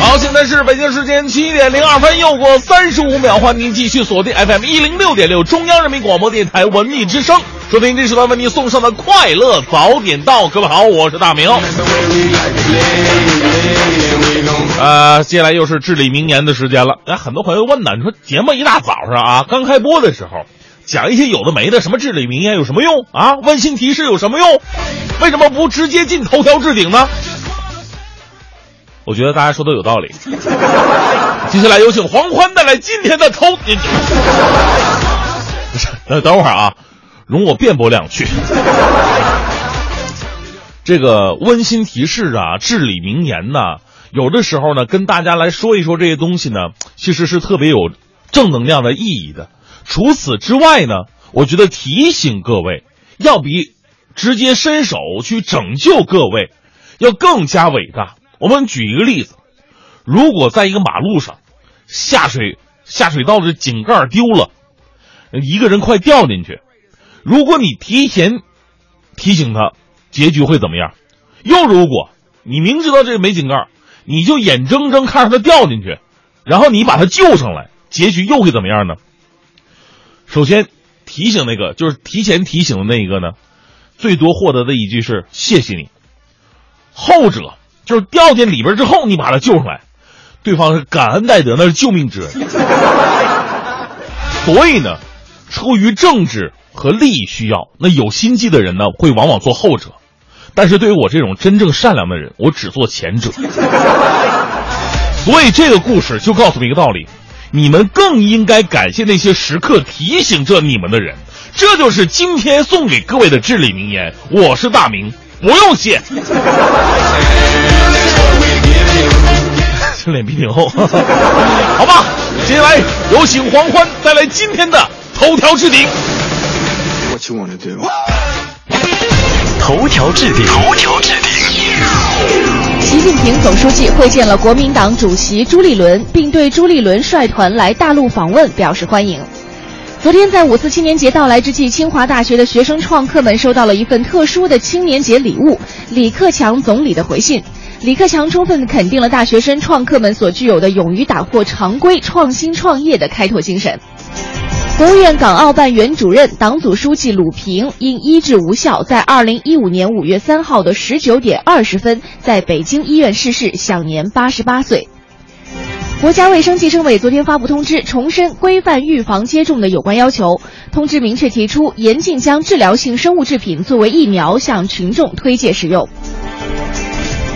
好，现在是北京时间七点零二分，又过三十五秒，欢迎您继续锁定 FM 一零六点六中央人民广播电台文艺之声，收听这时段为您送上的快乐早点到。各位好，我是大明。呃，接下来又是至理名言的时间了。哎，很多朋友问呢，你说节目一大早上啊，刚开播的时候，讲一些有的没的，什么至理名言有什么用啊？温馨提示有什么用？为什么不直接进头条置顶呢？我觉得大家说的有道理。接下来有请黄欢带来今天的头。等 等会儿啊，容我辩驳两句。这个温馨提示啊，至理名言呐、有的时候呢，跟大家来说一说这些东西呢，其实是特别有正能量的意义的。除此之外呢，我觉得提醒各位，要比直接伸手去拯救各位，要更加伟大。我们举一个例子，如果在一个马路上，下水下水道的井盖丢了，一个人快掉进去，如果你提前提醒他，结局会怎么样？又如果你明知道这个没井盖，你就眼睁睁看着他掉进去，然后你把他救上来，结局又会怎么样呢？首先提醒那个就是提前提醒的那一个呢，最多获得的一句是谢谢你。后者就是掉进里边之后，你把他救上来，对方是感恩戴德，那是救命之恩。所以呢，出于政治和利益需要，那有心计的人呢，会往往做后者。但是对于我这种真正善良的人，我只做前者。所以这个故事就告诉我们一个道理：你们更应该感谢那些时刻提醒着你们的人。这就是今天送给各位的至理名言。我是大明，不用谢。这脸皮挺厚，好吧。接下来有请黄欢带来今天的头条置顶。What you wanna do? 头条置顶，头条置顶。习近平总书记会见了国民党主席朱立伦，并对朱立伦率团来大陆访问表示欢迎。昨天在五四青年节到来之际，清华大学的学生创客们收到了一份特殊的青年节礼物——李克强总理的回信。李克强充分肯定了大学生创客们所具有的勇于打破常规、创新创业的开拓精神。国务院港澳办原主任、党组书记鲁平因医治无效，在二零一五年五月三号的十九点二十分，在北京医院逝世，享年八十八岁。国家卫生计生委昨天发布通知，重申规范预防接种的有关要求。通知明确提出，严禁将治疗性生物制品作为疫苗向群众推介使用。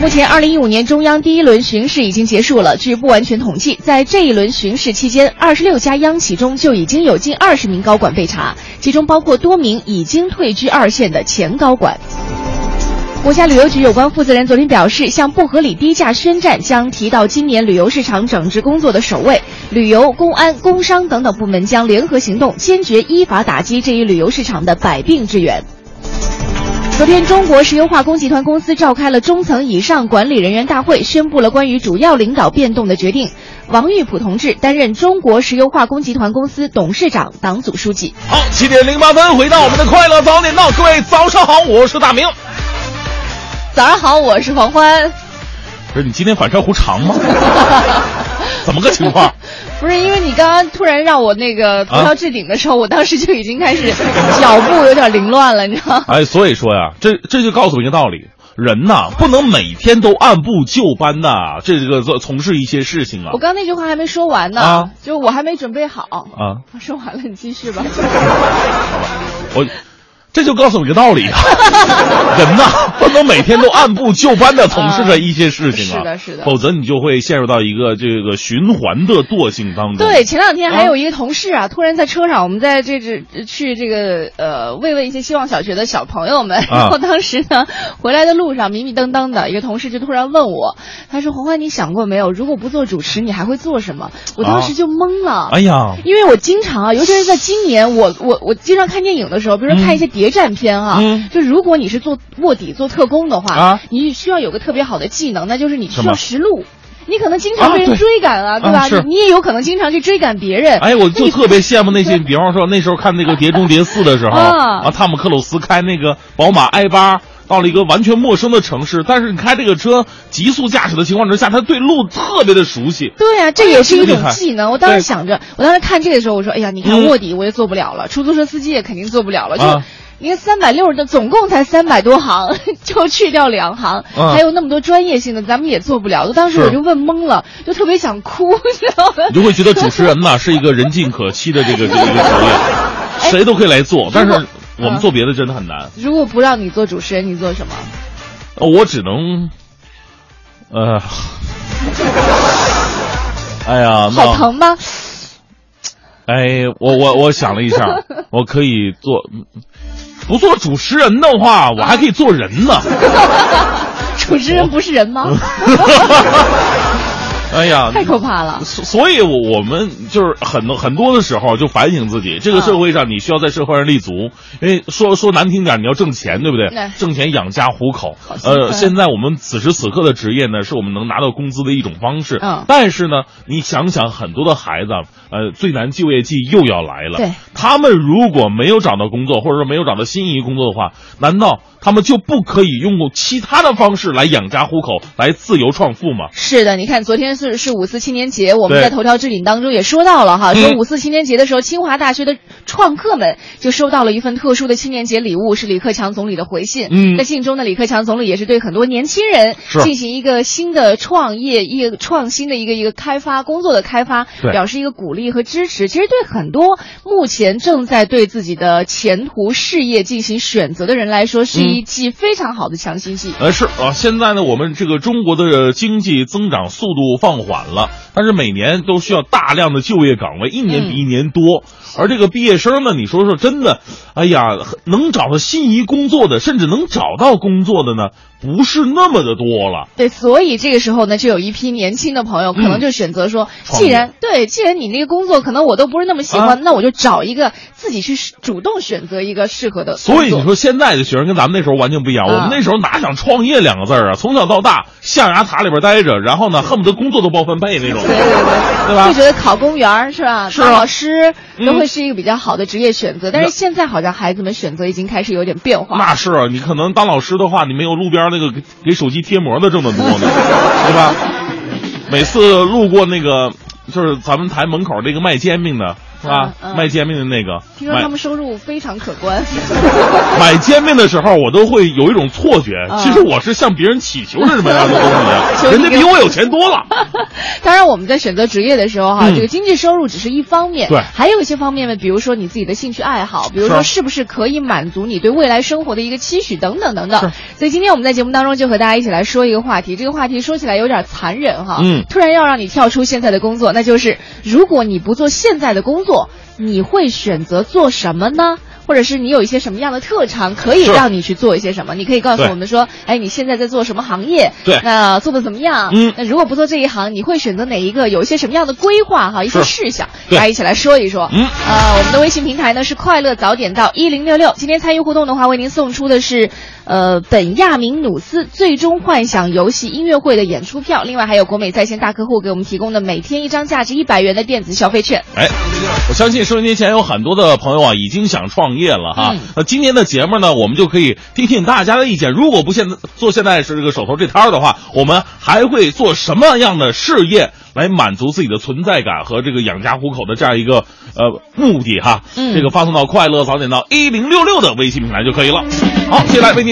目前，二零一五年中央第一轮巡视已经结束了。据不完全统计，在这一轮巡视期间，二十六家央企中就已经有近二十名高管被查，其中包括多名已经退居二线的前高管。国家旅游局有关负责人昨天表示，向不合理低价宣战将提到今年旅游市场整治工作的首位，旅游、公安、工商等等部门将联合行动，坚决依法打击这一旅游市场的百病之源。昨天，中国石油化工集团公司召开了中层以上管理人员大会，宣布了关于主要领导变动的决定。王玉普同志担任中国石油化工集团公司董事长、党组书记。好，七点零八分，回到我们的快乐早点到，各位早上好，我是大明。早上好，我是黄欢。不是你今天反射弧长吗？怎么个情况？不是因为你刚刚突然让我那个头条置顶的时候，我当时就已经开始 脚步有点凌乱了，你知道吗？哎，所以说呀，这这就告诉我一个道理：人呐，不能每天都按部就班的这个做从事一些事情啊我。刚那句话还没说完呢，啊就我还没准备好。啊，说完了，你继续吧。好吧。我这就告诉我一个道理啊，人呐，不能每天都按部就班的从事着一些事情啊，是的是的否则你就会陷入到一个这个循环的惰性当中。对，前两天还有一个同事啊，突然在车上，我们在这这去这个呃慰问一些希望小学的小朋友们，啊 然后当时呢回来的路上迷迷瞪瞪的，一个同事就突然问我，他说：“黄欢，你想过没有，如果不做主持，你还会做什么？”我当时就懵了。哎呀，因为我经常啊，尤其是在今年，我我我经常看电影的时候，比如说看一些谍战片啊，嗯就如果你是做卧底、做特工的话，啊你需要有个特别好的技能，那就是你需要识路。你可能经常被人追赶啊，对吧？你你也有可能经常去追赶别人。哎，我就特别羡慕那些，比方说那时候看那个《碟中谍四》的时候啊啊，汤姆克鲁斯开那个宝马 i 八。到了一个完全陌生的城市，但是你开这个车急速驾驶的情况之下，他对路特别的熟悉。对呀、这也是一种技能。我当时想着，我当时看这个时候，我说，哎呀，你看嗯卧底我也做不了了，出租车司机也肯定做不了了，就。啊你看三百六十的，总共才三百多行，就去掉两行，嗯还有那么多专业性的，咱们也做不了。当时我就问懵了，就特别想哭，你知道吗？你就会觉得主持人呢是一个人尽可欺的这个这个职业，谁都可以来做，但是我们做别的真的很难。如果不让你做主持人，你做什么？呃我只能，呃，哎呀，那好疼吗？哎，我我我想了一下，我可以做，不做主持人的话，我还可以做人呢。主持人不是人吗？哎呀，太可怕了。所所以，我我们就是很多很多的时候就反省自己，这个社会上你需要在社会上立足，因为说说难听点，你要挣钱，对不对对？挣钱养家糊口呃，现在我们此时此刻的职业呢，是我们能拿到工资的一种方式。嗯但是呢，你想想，很多的孩子，呃，最难就业季又要来了。对，他们如果没有找到工作，或者说没有找到心仪工作的话，难道他们就不可以用其他的方式来养家糊口，来自由创富吗？是的，你看昨天是是五四青年节，我们在头条置顶当中也说到了哈，嗯说五四青年节的时候，清华大学的创客们就收到了一份特殊的青年节礼物，是李克强总理的回信。嗯在信中呢，李克强总理也是对很多年轻人进行一个新的创业、一个创新的一个一个开发工作的开发，表示一个鼓励和支持。其实对很多目前正在对自己的前途事业进行选择的人来说，是嗯一剂非常好的强心剂。呃，是啊，现在呢，我们这个中国的经济增长速度放缓了，但是每年都需要大量的就业岗位，一年比一年多。而这个毕业生呢，你说说真的，哎呀，能找到心仪工作的，甚至能找到工作的呢，不是那么的多了。对，所以这个时候呢，就有一批年轻的朋友可能就选择说，嗯既然对，既然你那个工作可能我都不是那么喜欢，啊那我就找一个自己去主动选择一个适合的。所以你说现在的学生跟咱们那时候完全不一样，啊我们那时候哪想创业两个字儿啊？从小到大象牙塔里边待着，然后呢，恨不得工作都包分配那种，对对对，对吧就觉得考公务员是吧？是啊当老师嗯都会是一个比较好的职业选择，但是现在好像孩子们选择已经开始有点变化。那是啊，你可能当老师的话，你没有路边那个给给手机贴膜的挣得多呢，对吧？每次路过那个，就是咱们台门口那个卖煎饼的，是吧？嗯嗯卖煎饼的那个，听说他们收入非常可观。买煎饼的时候，我都会有一种错觉，嗯其实我是向别人乞求着什么样的东西啊？人家比我有钱多了。当然，我们在选择职业的时候哈，嗯这个经济收入只是一方面，对还有一些方面呢，比如说你自己的兴趣爱好，比如说是是不是可以满足你对未来生活的一个期许等等等等是。所以今天我们在节目当中就和大家一起来说一个话题，这个话题说起来有点残忍哈，嗯突然要让你跳出现在的工作，那就是如果你不做现在的工作，你会选择做什么呢？或者是你有一些什么样的特长，可以让你去做一些什么？你可以告诉我们说，哎，你现在在做什么行业？对那做的怎么样？嗯那如果不做这一行，你会选择哪一个？有一些什么样的规划哈？一些事项，大家一起来说一说。嗯呃，我们的微信平台呢是快乐早点到一零六六。今天参与互动的话，为您送出的是呃本亚明努斯最终幻想游戏音乐会的演出票，另外还有国美在线大客户给我们提供的每天一张价值一百元的电子消费券。哎，我相信收音机前有很多的朋友啊，已经想创业了哈。嗯那今天的节目呢，我们就可以听听大家的意见。如果不现在做现在是这个手头这摊儿的话，我们还会做什么样的事业来满足自己的存在感和这个养家糊口的这样一个呃目的哈？嗯这个发送到快乐早点到一零六六的微信平台就可以了。好，接下来为您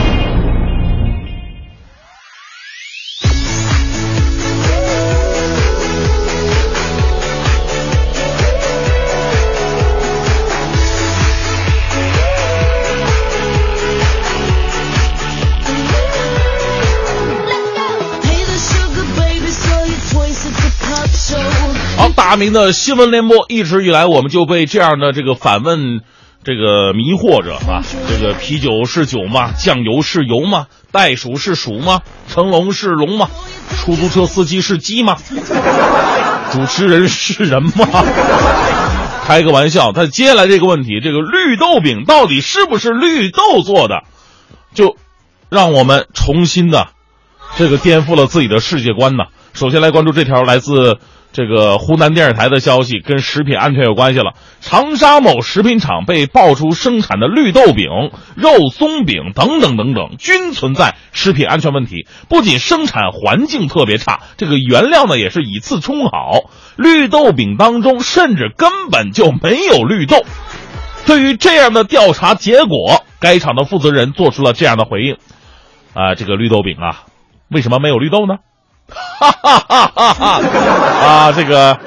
大明的新闻联播一直以来，我们就被这样的这个反问这个迷惑着啊，这个啤酒是酒吗？酱油是油吗？袋鼠是鼠吗？成龙是龙吗？出租车司机是鸡吗？主持人是人吗？开个玩笑，他接下来这个问题，这个绿豆饼到底是不是绿豆做的，就让我们重新的这个颠覆了自己的世界观呢。首先来关注这条来自这个湖南电视台的消息，跟食品安全有关系了。长沙某食品厂被爆出生产的绿豆饼、肉松饼等等等等，均存在食品安全问题。不仅生产环境特别差，这个原料呢也是以次充好，绿豆饼当中甚至根本就没有绿豆。对于这样的调查结果，该厂的负责人做出了这样的回应：啊，这个绿豆饼啊，为什么没有绿豆呢？哈哈哈哈哈！啊，这个，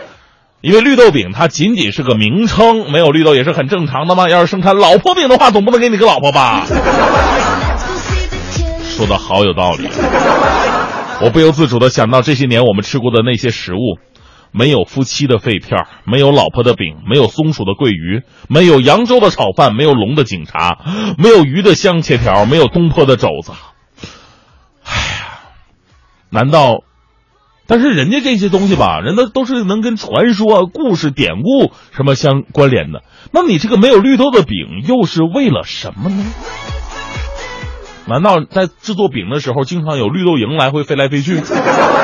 因为绿豆饼它仅仅是个名称，没有绿豆也是很正常的嘛。要是生产老婆饼的话，总不能给你个老婆吧？说的好有道理，我不由自主的想到这些年我们吃过的那些食物，没有夫妻的肺片，没有老婆的饼，没有松鼠的桂鱼，没有扬州的炒饭，没有龙的警察，没有鱼的香切条，没有东坡的肘子。哎呀，难道？但是人家这些东西吧，人家都是能跟传说、故事、典故什么相关联的。那你这个没有绿豆的饼，又是为了什么呢？难道在制作饼的时候，经常有绿豆蝇来回飞来飞去，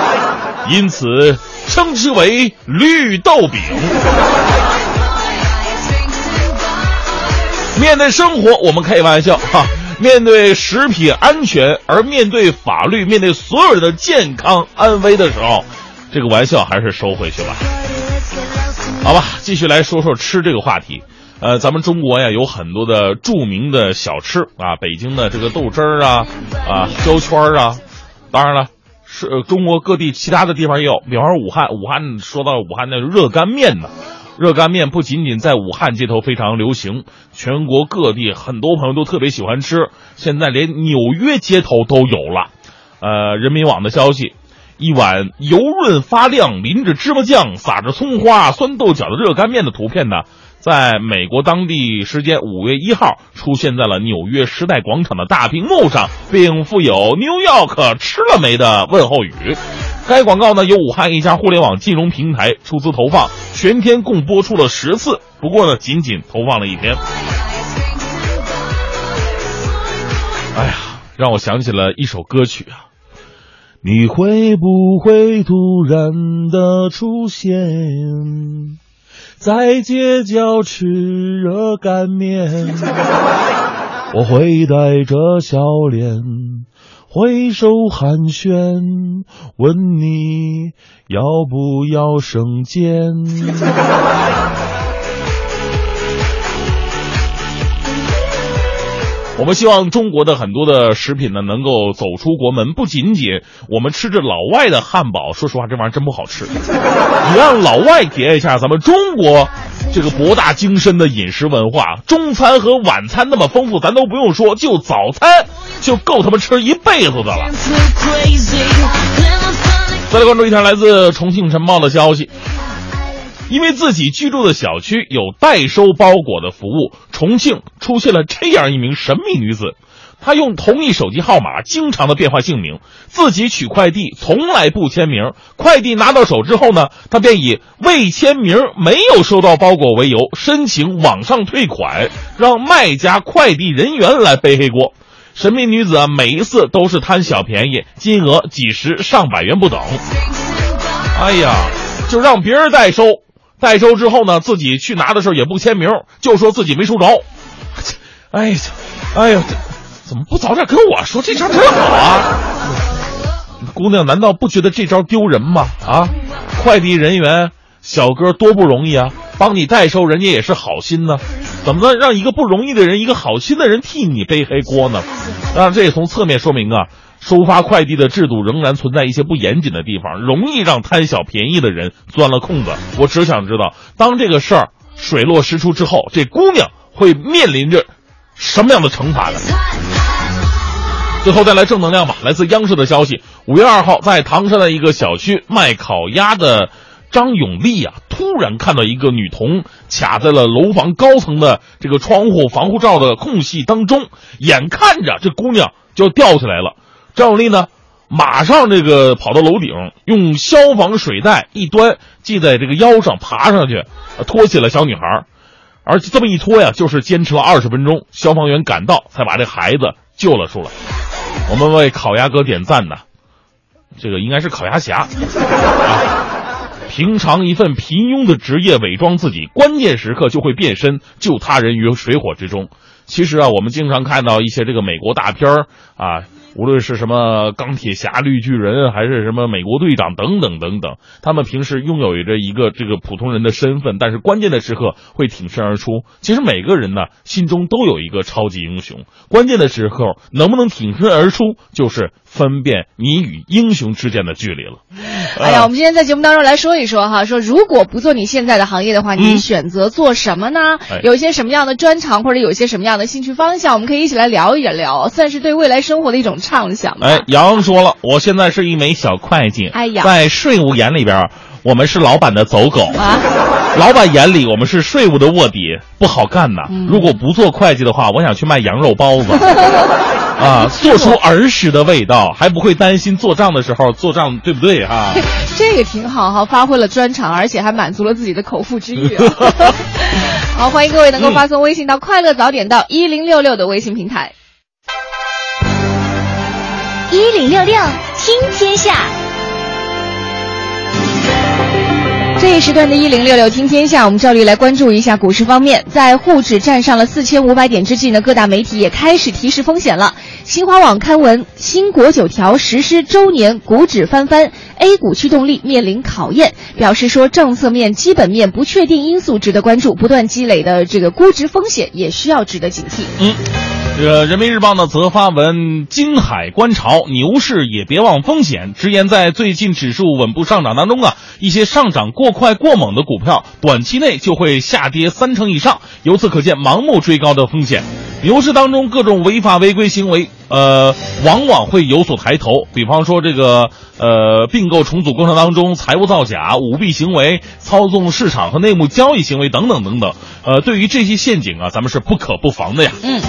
因此称之为绿豆饼？面对生活，我们开玩笑哈。面对食品安全，而面对法律，面对所有人的健康安危的时候，这个玩笑还是收回去吧。好吧，继续来说说吃这个话题。呃，咱们中国呀有很多的著名的小吃啊，北京的这个豆汁儿啊，啊焦圈儿啊，当然了，是中国各地其他的地方也有，比方说武汉，武汉说到武汉的热干面呢。热干面不仅仅在武汉街头非常流行，全国各地很多朋友都特别喜欢吃。现在连纽约街头都有了。呃，人民网的消息，一碗油润发亮、淋着芝麻酱、撒着葱花、酸豆角的热干面的图片呢，在美国当地时间五月一号出现在了纽约时代广场的大屏幕上，并附有 “New York 吃了没”的问候语。该广告呢由武汉一家互联网金融平台出资投放，全天共播出了十次，不过呢仅仅投放了一天。哎呀，让我想起了一首歌曲啊！你会不会突然的出现在街角吃热干面？我会带着笑脸。挥手寒暄，问你要不要生煎？我们希望中国的很多的食品呢，能够走出国门，不仅仅我们吃着老外的汉堡，说实话，这玩意儿真不好吃。你让老外体验一下咱们中国。这个博大精深的饮食文化，中餐和晚餐那么丰富，咱都不用说，就早餐就够他们吃一辈子的了。再来关注一条来自重庆晨报的消息，因为自己居住的小区有代收包裹的服务，重庆出现了这样一名神秘女子。他用同一手机号码，经常的变换姓名，自己取快递从来不签名。快递拿到手之后呢，他便以未签名、没有收到包裹为由，申请网上退款，让卖家、快递人员来背黑锅。神秘女子啊，每一次都是贪小便宜，金额几十上百元不等。哎呀，就让别人代收，代收之后呢，自己去拿的时候也不签名，就说自己没收着。哎呀，哎呀。怎么不早点跟我说？这招真好啊！姑娘，难道不觉得这招丢人吗？啊，快递人员小哥多不容易啊，帮你代收，人家也是好心呢，怎么能让一个不容易的人，一个好心的人替你背黑锅呢？当然，这也从侧面说明啊，收发快递的制度仍然存在一些不严谨的地方，容易让贪小便宜的人钻了空子。我只想知道，当这个事儿水落石出之后，这姑娘会面临着什么样的惩罚呢？最后再来正能量吧。来自央视的消息，五月二号，在唐山的一个小区卖烤鸭的张永利啊，突然看到一个女童卡在了楼房高层的这个窗户防护罩的空隙当中，眼看着这姑娘就要掉下来了。张永利呢，马上这个跑到楼顶，用消防水带一端系在这个腰上，爬上去，拖起了小女孩。而且这么一拖呀，就是坚持了二十分钟，消防员赶到才把这孩子救了出来。我们为烤鸭哥点赞呢，这个应该是烤鸭侠。啊平常一份平庸的职业，伪装自己，关键时刻就会变身，救他人于水火之中。其实啊，我们经常看到一些这个美国大片儿啊。无论是什么钢铁侠、绿巨人，还是什么美国队长等等等等，他们平时拥有着一个这个普通人的身份，但是关键的时刻会挺身而出。其实每个人呢，心中都有一个超级英雄，关键的时候能不能挺身而出，就是分辨你与英雄之间的距离了。哎呀，我们今天在节目当中来说一说哈，说如果不做你现在的行业的话，你选择做什么呢？有一些什么样的专长，或者有一些什么样的兴趣方向，我们可以一起来聊一聊，算是对未来生活的一种。畅想。哎，杨说了，我现在是一枚小会计。哎呀，在税务眼里边，我们是老板的走狗啊。老板眼里，我们是税务的卧底，不好干呐。如果不做会计的话，我想去卖羊肉包子 啊，做出儿时的味道，还不会担心做账的时候做账对不对啊？这个挺好哈，发挥了专长，而且还满足了自己的口腹之欲。好，欢迎各位能够发送微信到“快乐早点到一零六六”的微信平台。一零六六听天下，这一时段的“一零六六听天下”，我们照例来关注一下股市方面。在沪指站上了四千五百点之际呢，各大媒体也开始提示风险了。新华网刊文：新国九条实施周年，股指翻番，A 股驱动力面临考验。表示说，政策面、基本面不确定因素值得关注，不断积累的这个估值风险也需要值得警惕。嗯。这个人民日报呢，则发文：金海观潮，牛市也别忘风险。直言在最近指数稳步上涨当中啊，一些上涨过快过猛的股票，短期内就会下跌三成以上。由此可见，盲目追高的风险。牛市当中各种违法违规行为，呃，往往会有所抬头。比方说这个呃并购重组过程当中财务造假、舞弊行为、操纵市场和内幕交易行为等等等等。呃，对于这些陷阱啊，咱们是不可不防的呀。嗯。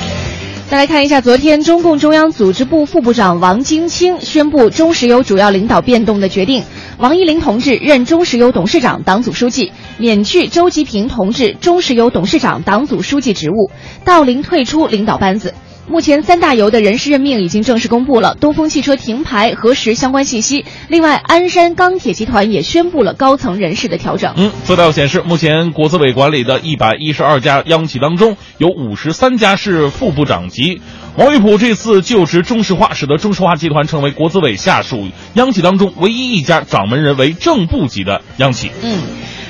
再来看一下，昨天中共中央组织部副部长王金清宣布中石油主要领导变动的决定：王一林同志任中石油董事长、党组书记，免去周吉平同志中石油董事长、党组书记职务，道林退出领导班子。目前三大油的人事任命已经正式公布了，东风汽车停牌核实相关信息。另外，鞍山钢铁集团也宣布了高层人事的调整。嗯，资料显示，目前国资委管理的一百一十二家央企当中，有五十三家是副部长级。王玉普这次就职中石化，使得中石化集团成为国资委下属央企当中唯一一家掌门人为正部级的央企。嗯。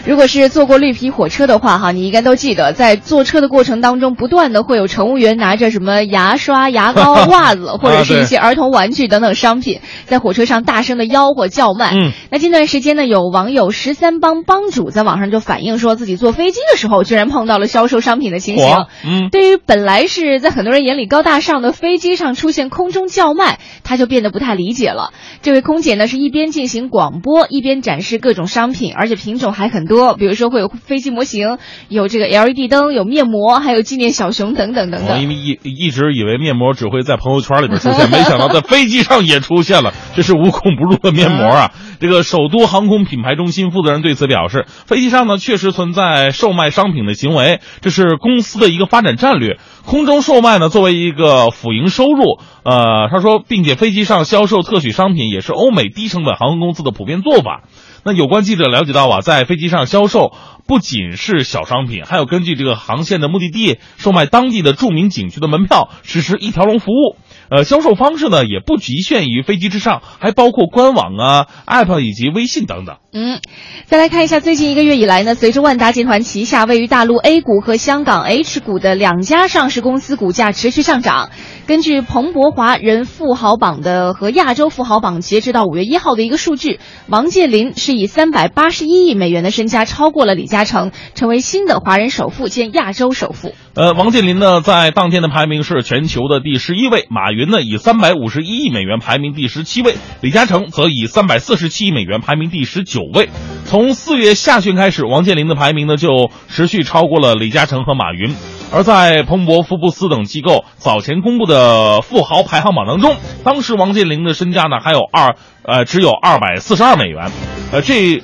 如果是坐过绿皮火车的话，哈，你应该都记得，在坐车的过程当中，不断的会有乘务员拿着什么牙刷、牙膏、袜子，或者是一些儿童玩具等等商品，在火车上大声的吆喝叫卖。嗯，那近段时间呢，有网友十三帮帮主在网上就反映说自己坐飞机的时候，居然碰到了销售商品的情形。嗯，对于本来是在很多人眼里高大上的飞机上出现空中叫卖，他就变得不太理解了。这位空姐呢，是一边进行广播，一边展示各种商品，而且品种还很。多，比如说会有飞机模型，有这个 LED 灯，有面膜，还有纪念小熊等等等等。因为一一直以为面膜只会在朋友圈里边出现，没想到在飞机上也出现了，这是无孔不入的面膜啊！这个首都航空品牌中心负责人对此表示，飞机上呢确实存在售卖商品的行为，这是公司的一个发展战略。空中售卖呢作为一个辅营收入，呃，他说，并且飞机上销售特许商品也是欧美低成本航空公司的普遍做法。那有关记者了解到啊，在飞机上销售不仅是小商品，还有根据这个航线的目的地售卖当地的著名景区的门票，实施一条龙服务。呃，销售方式呢也不局限于飞机之上，还包括官网啊、App 以及微信等等。嗯，再来看一下，最近一个月以来呢，随着万达集团旗下位于大陆 A 股和香港 H 股的两家上市公司股价持续上涨。根据彭博华人富豪榜的和亚洲富豪榜截止到五月一号的一个数据，王健林是以三百八十一亿美元的身家超过了李嘉诚，成为新的华人首富兼亚洲首富。呃，王健林呢，在当天的排名是全球的第十一位，马云。呢以三百五十一亿美元排名第十七位，李嘉诚则以三百四十七亿美元排名第十九位。从四月下旬开始，王健林的排名呢就持续超过了李嘉诚和马云。而在彭博、福布斯等机构早前公布的富豪排行榜当中，当时王健林的身价呢还有二呃只有二百四十二美元，呃这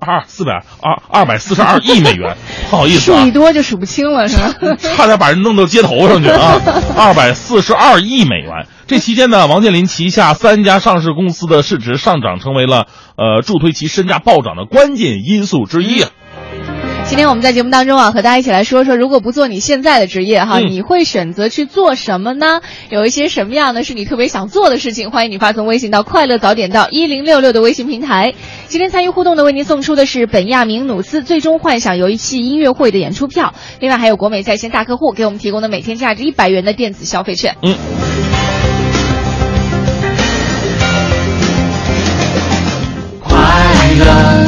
二四百二二百四十二 亿美元，不好意思啊数一，多就数不清了，是吧？差点把人弄到街头上去啊！二百四十二亿美元。这期间呢，王健林旗下三家上市公司的市值上涨，成为了呃助推其身价暴涨的关键因素之一啊。今天我们在节目当中啊，和大家一起来说说，如果不做你现在的职业哈，嗯你会选择去做什么呢？有一些什么样的是你特别想做的事情？欢迎你发送微信到“快乐早点到一零六六”的微信平台。今天参与互动的，为您送出的是本亚明努斯最终幻想游戏音乐会的演出票，另外还有国美在线大客户给我们提供的每天价值一百元的电子消费券。嗯。快乐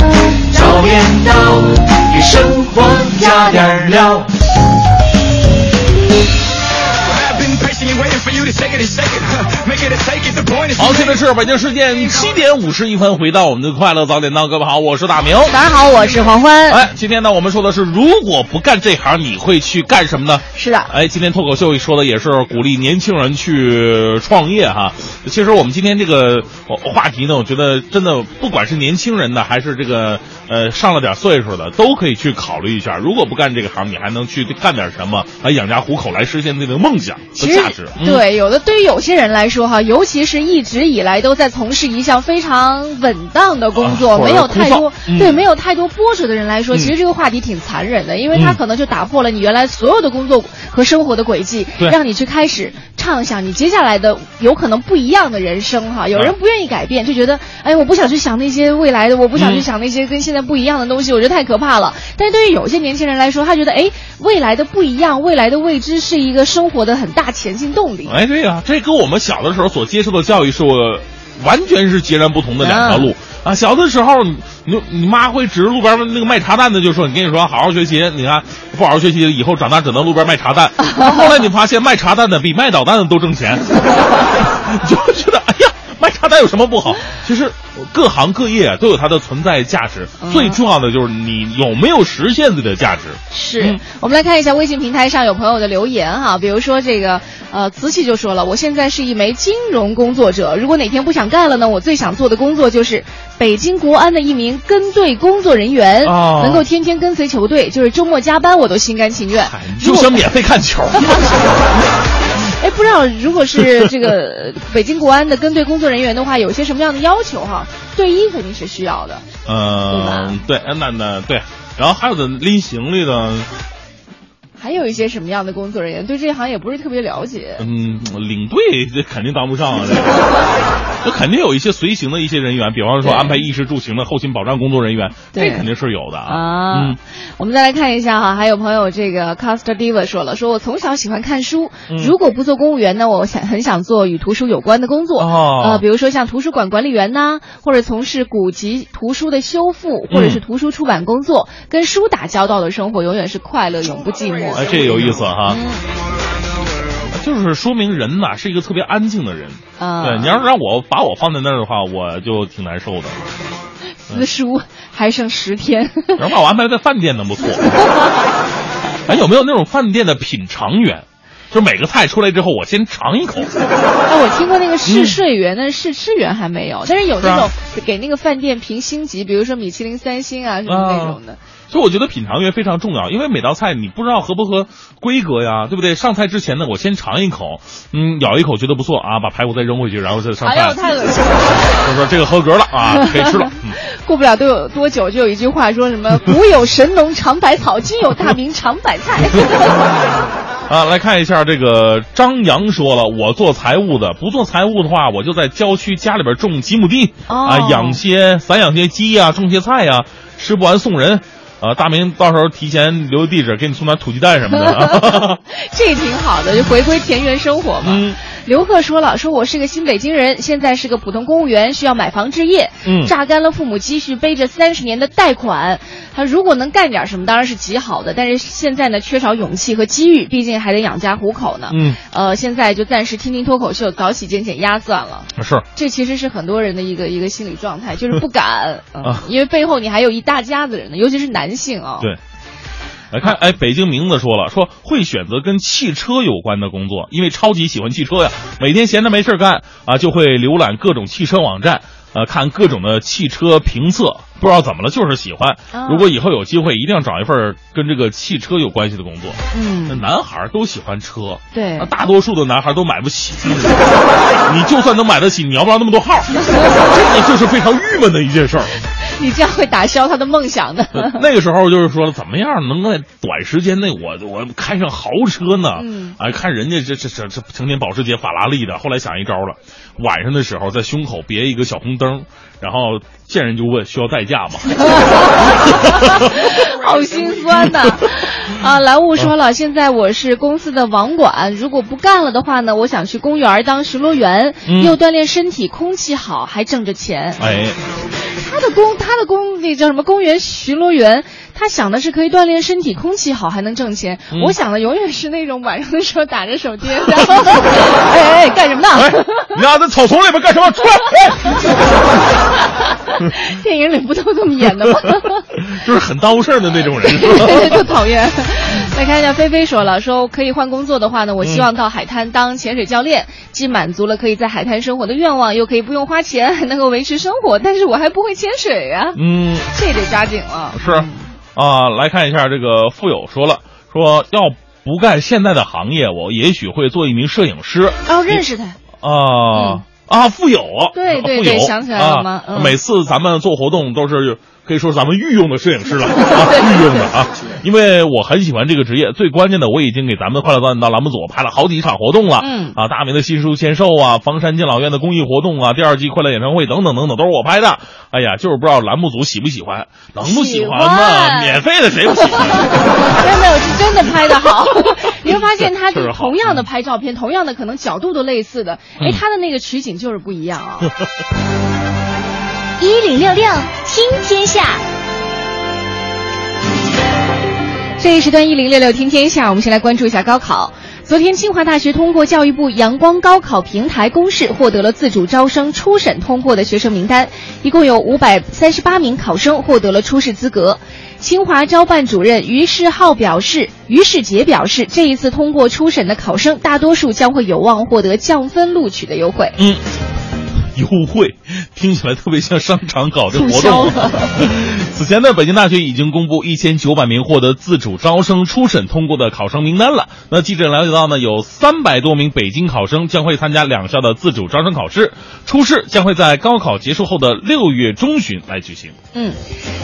早点到，给生活加点料。好，现在是北京时间七点五十一分，回到我们的快乐早点到，各位好，我是大明。大家好，我是黄欢。哎，今天呢，我们说的是，如果不干这行，你会去干什么呢？是的，哎，今天脱口秀说的也是鼓励年轻人去创业哈。其实我们今天这个呃话题呢，我觉得真的不管是年轻人的，还是这个呃上了点岁数的，都可以去考虑一下。如果不干这个行，你还能去干点什么来养家糊口，来实现自己的梦想和价值？嗯、对，有的对于有些人来说哈，尤其是一直以来都在从事一项非常稳当的工作，啊没有太多、嗯对没有太多波折的人来说，嗯其实这个话题挺残忍的，因为它嗯可能就打破了你原来所有的工作和生活的轨迹，对让你去开始畅想你接下来的有可能不一样的人生哈。有人啊不愿意改变，就觉得哎，我不想去想那些未来的，我不想去嗯想那些跟现在不一样的东西，我觉得太可怕了。但是对于有些年轻人来说，他觉得哎，未来的不一样，未来的未知是一个生活的很大前进动力。哎，对呀、这跟我们小的时候所接受的教育是我完全是截然不同的两条路啊！小的时候，你你你妈会指着路边那个卖茶蛋的就说：“你跟你说，好好学习，你看不好好学习，以后长大只能路边卖茶蛋。”后来你发现卖茶蛋的比卖导弹的都挣钱，你就觉得哎呀。卖茶蛋有什么不好？其实各行各业啊都有它的存在价值，最重要的就是你有没有实现自己的价值。是、嗯我们来看一下微信平台上有朋友的留言哈，比如说这个呃瓷器就说了，我现在是一枚金融工作者，如果哪天不想干了呢，我最想做的工作就是北京国安的一名跟队工作人员，哦能够天天跟随球队，就是周末加班我都心甘情愿。哎，你就想免费看球。哎，不知道如果是 这个北京国安的跟队工作人员的话，有些什么样的要求哈？队医肯定是需要的。嗯，对，那那对，然后还有的拎行李的，还有一些什么样的工作人员，对这一行也不是特别了解。嗯，领队这肯定当不上啊，这肯定有一些随行的一些人员，比方说安排衣食住行的后勤保障工作人员，这肯定是有的啊。啊，嗯我们再来看一下哈，还有朋友这个 Caster Diva 说了，说我从小喜欢看书，嗯如果不做公务员呢，我想很想做与图书有关的工作，哦呃，比如说像图书馆管理员呐，或者从事古籍图书的修复，或者是图书出版工作，跟书打交道的生活永远是快乐，永不寂寞。哎，这有意思哈。嗯就是说明人呐是一个特别安静的人。啊对你要是让我把我放在那儿的话，我就挺难受的。私书还剩十天，然后把我安排在饭店能，不错。哎，有没有那种饭店的品尝员？就是每个菜出来之后，我先尝一口。哎，我听过那个试睡员，但是试吃员还没有，但是有那种给那个饭店评星级，比如说米其林三星啊什么那种的。所以我觉得品尝员非常重要，因为每道菜你不知道合不合规格呀，对不对？上菜之前呢，我先尝一口，嗯，咬一口觉得不错啊，把排骨再扔回去，然后再上菜。哎呦，太恶心了！我说这个合格了啊，可以吃了。嗯，过不了多有多久，就有一句话说什么“古有神农尝百草，今有大明尝百菜”。啊，来看一下这个张扬说了，我做财务的，不做财务的话，我就在郊区家里边种几亩地、哦啊，养些散养些鸡呀、种些菜呀、吃不完送人。啊，大明到时候提前留个地址，给你送点土鸡蛋什么的。这挺好的，就回归田园生活嘛。嗯刘贺说了，说我是个新北京人，现在是个普通公务员，需要买房置业，嗯榨干了父母积蓄，背着三十年的贷款。他如果能干点什么，当然是极好的，但是现在呢，缺少勇气和机遇，毕竟还得养家糊口呢。嗯，呃，现在就暂时听听脱口秀，早起减减压算了。是这其实是很多人的一个一个心理状态，就是不 敢，嗯啊，因为背后你还有一大家子人呢，尤其是男性啊。对。来看，哎，北京名字说了，说会选择跟汽车有关的工作，因为超级喜欢汽车呀，每天闲着没事干啊，就会浏览各种汽车网站，呃，看各种的汽车评测，不知道怎么了，就是喜欢。啊如果以后有机会，一定要找一份跟这个汽车有关系的工作。那嗯，男孩儿都喜欢车，对那大多数的男孩儿都买不起。你就算能买得起，你要不要那么多号？这个就是非常郁闷的一件事儿。你这样会打消他的梦想的。那个时候就是说，怎么样能在短时间内我我开上豪车呢？嗯哎，看人家这这这这成天保时捷、法拉利的，后来想一招了，晚上的时候在胸口别一个小红灯，然后见人就问需要代驾吗？好心酸呐！啊，蓝雾说了，现在我是公司的网管，如果不干了的话呢，我想去公园当巡逻员，嗯又锻炼身体，空气好，还挣着钱。哎，他的公，他的公，那叫什么公园巡逻员，他想的是可以锻炼身体，空气好，还能挣钱。嗯我想的永远是那种晚上的时候打着手电，然后哎哎干什么哎呢？，你俩在草丛里边干什么？出来！哎 电影里不都这么演的吗？就是很耽误事儿的那种人，是对对，吧？就讨厌。来看一下，菲菲说了，说可以换工作的话呢，我希望到海滩当潜水教练，既满足了可以在海滩生活的愿望，又可以不用花钱，还能够维持生活。但是我还不会潜水啊，嗯，这得抓紧了。是啊，来看一下这个富有说了，说要不干现在的行业，我也许会做一名摄影师。哦，认识他。啊、啊，富有，对对对想起来了吗啊嗯每次咱们做活动都是可以说是咱们御用的摄影师了，啊，御用的啊，因为我很喜欢这个职业。最关键的，我已经给咱们快乐大本到栏目组拍了好几场活动了，嗯啊，大明的新书签售啊，房山敬老院的公益活动啊，第二季快乐演唱会等等等等，都是我拍的。哎呀，就是不知道栏目组喜不喜欢，能不喜欢吗？欢免费的谁不喜欢？真的是真的拍的好，你会发现他确实好同样的拍照片，同样的可能角度都类似的，哎，嗯他的那个取景就是不一样啊。一零六六听天下，这一时段一零六六听天下，我们先来关注一下高考。昨天，清华大学通过教育部阳光高考平台公示，获得了自主招生初审通过的学生名单，一共有五百三十八名考生获得了初试资格。清华招办主任于世浩表示，于世杰表示，这一次通过初审的考生，大多数将会有望获得降分录取的优惠。嗯，优惠听起来特别像商场搞的活动。此前呢，北京大学已经公布一千九百名获得自主招生初审通过的考生名单了。那记者了解到呢，有三百多名北京考生将会参加两校的自主招生考试，初试将会在高考结束后的六月中旬来举行。嗯，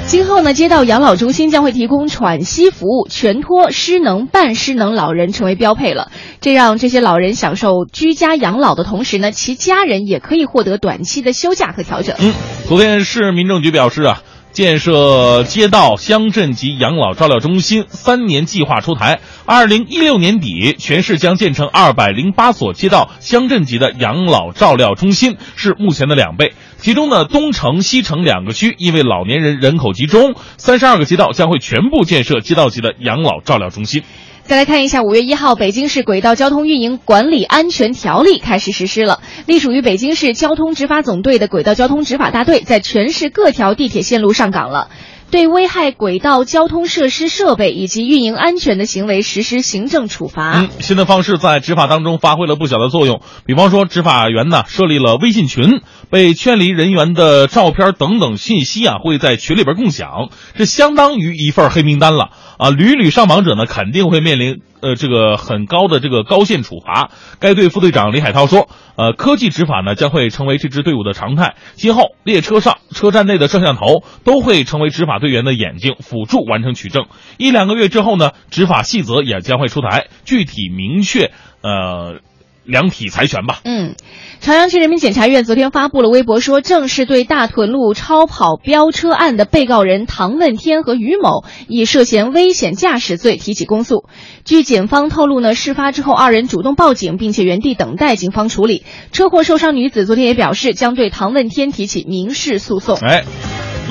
今后呢，街道养老中心将会提供喘息服务，全托失能、半失能老人成为标配了。这让这些老人享受居家养老的同时呢，其家人也可以获得短期的休假和调整。嗯，昨天市民政局表示啊，建设街道、乡镇级养老照料中心三年计划出台，二零一六年底，全市将建成二百零八所街道、乡镇级的养老照料中心，是目前的两倍。其中呢，东城、西城两个区因为老年人人口集中，三十二个街道将会全部建设街道级的养老照料中心。再来看一下，五月一号，北京市轨道交通运营管理安全条例开始实施了。隶属于北京市交通执法总队的轨道交通执法大队在全市各条地铁线路上岗了。对危害轨道交通设施设备以及运营安全的行为实施行政处罚。嗯，新的方式在执法当中发挥了不小的作用。比方说，执法员呢设立了微信群，被劝离人员的照片等等信息啊会在群里边共享，这相当于一份黑名单了啊！屡屡上榜者呢肯定会面临呃这个很高的这个高限处罚。该队副队长李海涛说，呃，科技执法呢将会成为这支队伍的常态，今后列车上、车站内的摄像头都会成为执法队员的眼睛，辅助完成取证。一两个月之后呢，执法细则也将会出台，具体明确呃量体裁拳吧。嗯，朝阳区人民检察院昨天发布了微博说，正式对大屯路超跑飙车案的被告人唐问天和于某以涉嫌危险驾驶罪提起公诉。据检方透露呢，事发之后二人主动报警，并且原地等待警方处理。车祸受伤女子昨天也表示，将对唐问天提起民事诉讼。哎。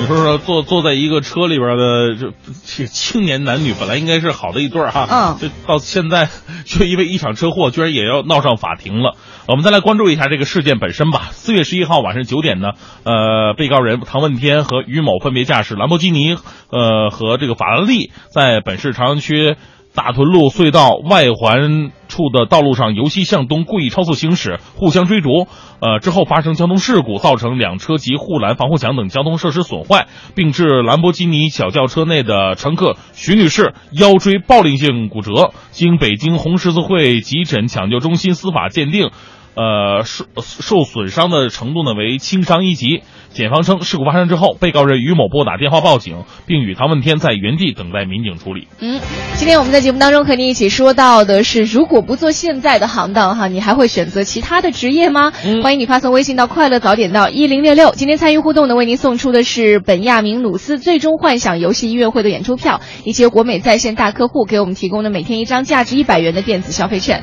你说说，坐坐在一个车里边的这这青年男女，本来应该是好的一对儿哈，嗯，这到现在却因为一场车祸，居然也要闹上法庭了。我们再来关注一下这个事件本身吧。四月十一号晚上九点呢，呃，被告人唐问天和于某分别驾驶兰博基尼，呃，和这个法拉利，在本市朝阳区。大屯路隧道外环处的道路上由西向东故意超速行驶，互相追逐，呃，之后发生交通事故，造成两车及护栏、防护墙等交通设施损坏，并致兰博基尼小轿车内的乘客徐女士腰椎暴力性骨折，经北京红十字会急诊抢救中心司法鉴定。呃，受受损伤的程度呢为轻伤一级。检方称，事故发生之后，被告人于某拨打电话报警，并与唐问天在原地等待民警处理。嗯，今天我们在节目当中和您一起说到的是，如果不做现在的行当哈，你还会选择其他的职业吗？嗯、欢迎你发送微信到快乐早点到一零六六。今天参与互动的，为您送出的是本亚明努斯最终幻想游戏音乐会的演出票，以及国美在线大客户给我们提供的每天一张价值一百元的电子消费券。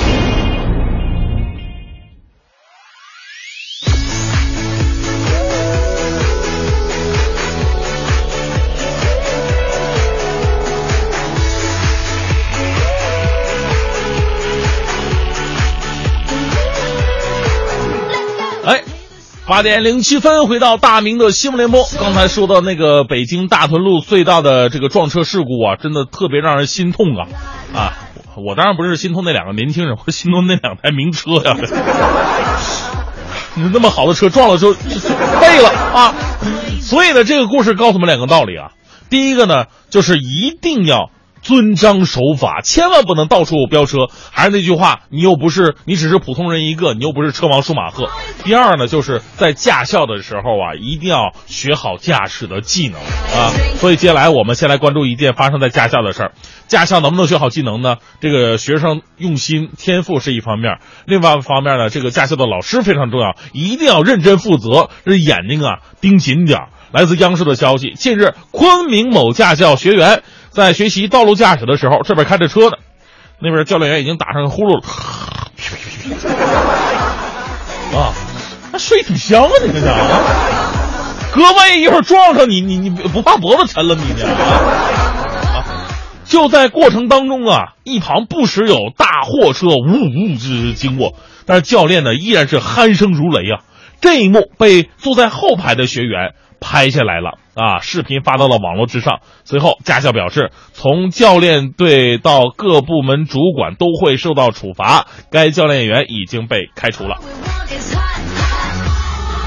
八点零七分，回到大明的新闻联播。刚才说到那个北京大屯路隧道的这个撞车事故啊，真的特别让人心痛啊！啊，我当然不是心痛那两个年轻人，我心痛那两台名车呀！你那么好的车撞了之后废了啊！所以呢，这个故事告诉我们两个道理啊。第一个呢，就是一定要。遵章守法，千万不能到处飙车。还是那句话，你又不是你只是普通人一个，你又不是车王舒马赫。第二呢，就是在驾校的时候啊，一定要学好驾驶的技能啊。所以接下来我们先来关注一件发生在驾校的事儿。驾校能不能学好技能呢？这个学生用心天赋是一方面，另外一方面呢，这个驾校的老师非常重要，一定要认真负责，这眼睛啊盯紧点儿。来自央视的消息，近日昆明某驾校学员。在学习道路驾驶的时候，这边开着车呢，那边教练员已经打上呼噜了。啊，那睡挺香啊，你这家伙。哥，万一一会儿撞上你，你你不怕脖子沉了你呢？啊！就在过程当中啊，一旁不时有大货车呜呜之经过，但是教练呢依然是鼾声如雷啊。这一幕被坐在后排的学员拍下来了。啊！视频发到了网络之上。随后，驾校表示，从教练队到各部门主管都会受到处罚。该教练员已经被开除了。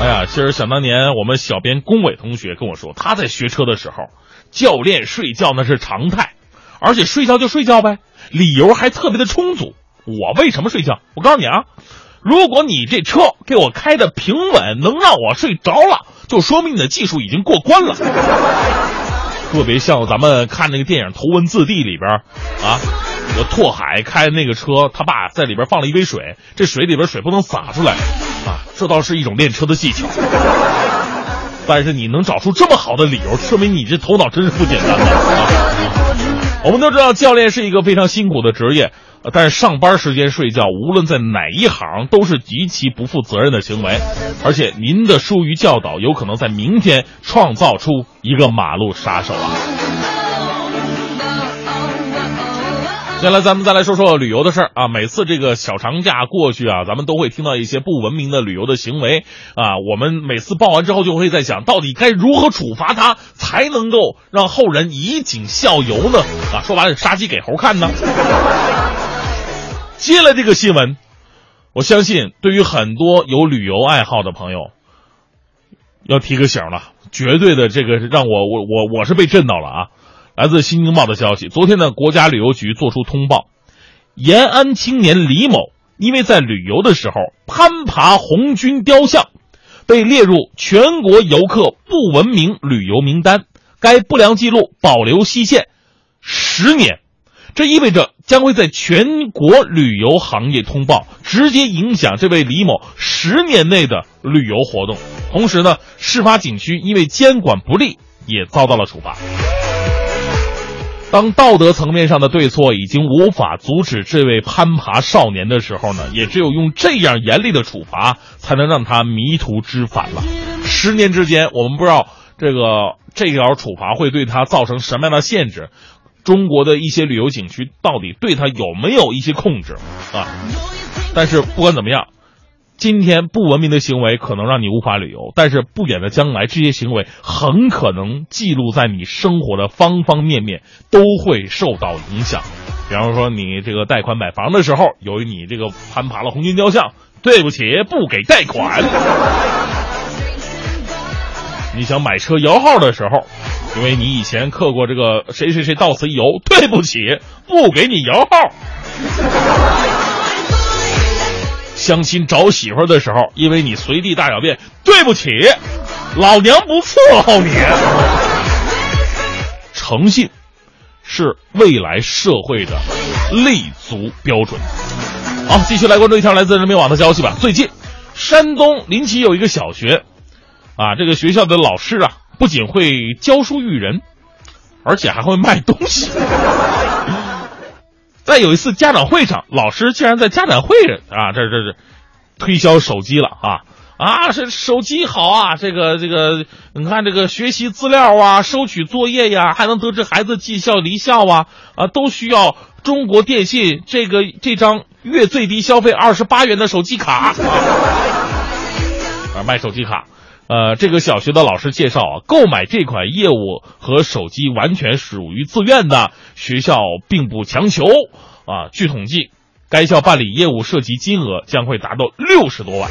哎呀，其实想当年，我们小编龚伟同学跟我说，他在学车的时候，教练睡觉那是常态，而且睡觉就睡觉呗，理由还特别的充足。我为什么睡觉？我告诉你啊，如果你这车给我开的平稳，能让我睡着了。就说明你的技术已经过关了，特别像咱们看那个电影《头文字 D》里边啊，我拓海开那个车，他爸在里边放了一杯水，这水里边水不能洒出来啊，这倒是一种练车的技巧。但是你能找出这么好的理由，说明你这头脑真是不简单啊！我们都知道，教练是一个非常辛苦的职业。但是上班时间睡觉，无论在哪一行都是极其不负责任的行为，而且您的疏于教导，有可能在明天创造出一个马路杀手啊！接下来咱们再来说说旅游的事儿啊。每次这个小长假过去啊，咱们都会听到一些不文明的旅游的行为啊。我们每次报完之后，就会在想到底该如何处罚他，才能够让后人以儆效尤呢？啊，说白了，杀鸡给猴看呢。接了这个新闻，我相信对于很多有旅游爱好的朋友，要提个醒了。绝对的，这个让我我我我是被震到了啊！来自《新京报》的消息，昨天呢，国家旅游局作出通报，延安青年李某因为在旅游的时候攀爬红军雕像，被列入全国游客不文明旅游名单。该不良记录保留期限十年，这意味着将会在全国旅游行业通报，直接影响这位李某十年内的旅游活动。同时呢，事发景区因为监管不力，也遭到了处罚。当道德层面上的对错已经无法阻止这位攀爬少年的时候呢，也只有用这样严厉的处罚，才能让他迷途知返了。十年之间，我们不知道这个这条处罚会对他造成什么样的限制，中国的一些旅游景区到底对他有没有一些控制啊？但是不管怎么样。今天不文明的行为可能让你无法旅游，但是不远的将来，这些行为很可能记录在你生活的方方面面，都会受到影响。比方说，你这个贷款买房的时候，由于你这个攀爬了红军雕像，对不起，不给贷款。你想买车摇号的时候，因为你以前刻过这个谁谁谁到此一游，对不起，不给你摇号。相亲找媳妇的时候，因为你随地大小便，对不起，老娘不伺候你。诚信是未来社会的立足标准。好，继续来关注一条来自人民网的消息吧。最近，山东临沂有一个小学，啊，这个学校的老师啊，不仅会教书育人，而且还会卖东西。在有一次家长会上，老师竟然在家长会上啊，这这这，推销手机了啊啊，这手机好啊，这个这个，你看这个学习资料啊，收取作业呀，还能得知孩子绩效离校啊啊，都需要中国电信这个这张月最低消费二十八元的手机卡 啊，卖手机卡。呃，这个小学的老师介绍啊，购买这款业务和手机完全属于自愿的，学校并不强求。啊，据统计，该校办理业务涉及金额将会达到六十多万。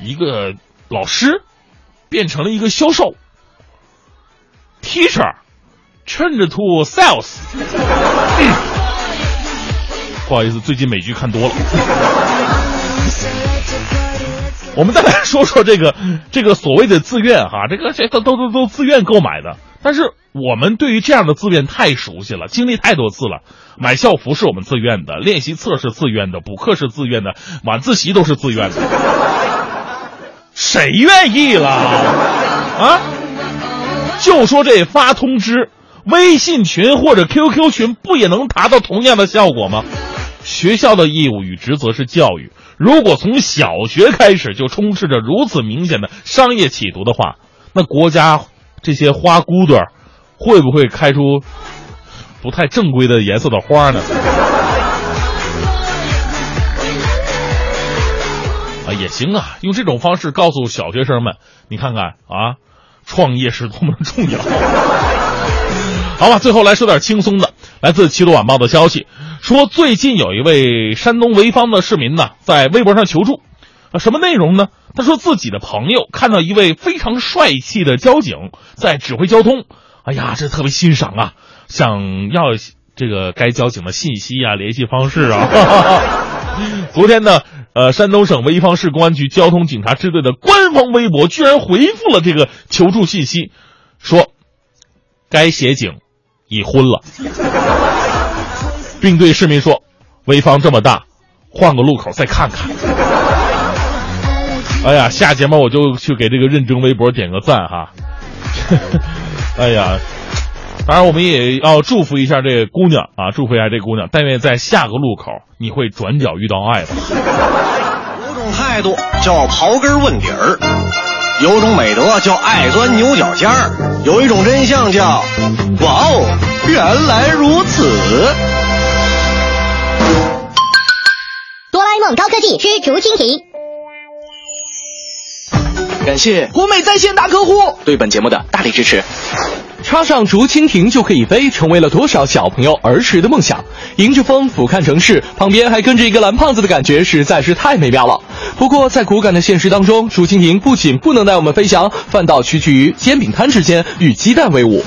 一个老师变成了一个销售，teacher turned to sales。不好意思，最近美剧看多了。我们再来说说这个这个所谓的自愿哈，这个这都都都都自愿购买的。但是我们对于这样的自愿太熟悉了，经历太多次了。买校服是我们自愿的，练习册是自愿的，补课是自愿的，晚自习都是自愿的。谁愿意了啊？就说这发通知，微信群或者 QQ 群不也能达到同样的效果吗？学校的义务与职责是教育。如果从小学开始就充斥着如此明显的商业企图的话，那国家这些花骨朵儿会不会开出不太正规的颜色的花呢？啊，也行啊，用这种方式告诉小学生们，你看看啊，创业是多么重要。好吧，最后来说点轻松的，来自《齐鲁晚报》的消息。说最近有一位山东潍坊的市民呢，在微博上求助，啊，什么内容呢？他说自己的朋友看到一位非常帅气的交警在指挥交通，哎呀，这特别欣赏啊，想要这个该交警的信息啊、联系方式啊。哈哈哈昨天呢，呃，山东省潍坊市公安局交通警察支队的官方微博居然回复了这个求助信息，说该协警已婚了。并对市民说：“潍坊这么大，换个路口再看看。”哎呀，下节目我就去给这个认证微博点个赞哈。哎呀，当然我们也要祝福一下这姑娘啊，祝福一下这姑娘，但愿在下个路口你会转角遇到爱吧。有种态度叫刨根问底儿，有种美德叫爱钻牛角尖儿，有一种真相叫哇哦，原来如此。哆啦 A 梦高科技之竹蜻蜓，感谢国美在线大客户对本节目的大力支持。插上竹蜻蜓就可以飞，成为了多少小朋友儿时的梦想。迎着风俯瞰城市，旁边还跟着一个蓝胖子的感觉实在是太美妙了。不过在骨感的现实当中，竹蜻蜓不仅不能带我们飞翔，反倒屈居于煎饼摊之间与鸡蛋为伍。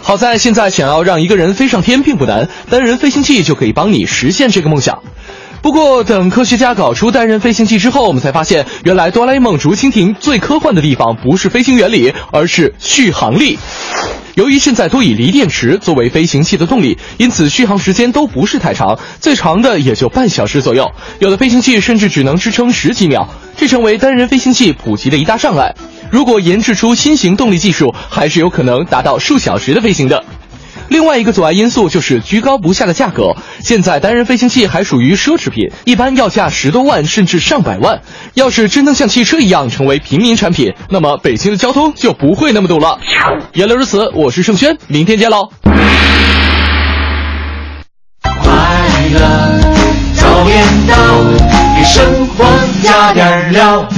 好在现在想要让一个人飞上天并不难，单人飞行器就可以帮你实现这个梦想。不过，等科学家搞出单人飞行器之后，我们才发现，原来哆啦 A 梦竹蜻蜓最科幻的地方不是飞行原理，而是续航力。由于现在都以锂电池作为飞行器的动力，因此续航时间都不是太长，最长的也就半小时左右。有的飞行器甚至只能支撑十几秒，这成为单人飞行器普及的一大障碍。如果研制出新型动力技术，还是有可能达到数小时的飞行的。另外一个阻碍因素就是居高不下的价格。现在单人飞行器还属于奢侈品，一般要价十多万甚至上百万。要是真能像汽车一样成为平民产品，那么北京的交通就不会那么堵了。言论如此，我是盛轩，明天见喽。快乐早点到，给生活加点料。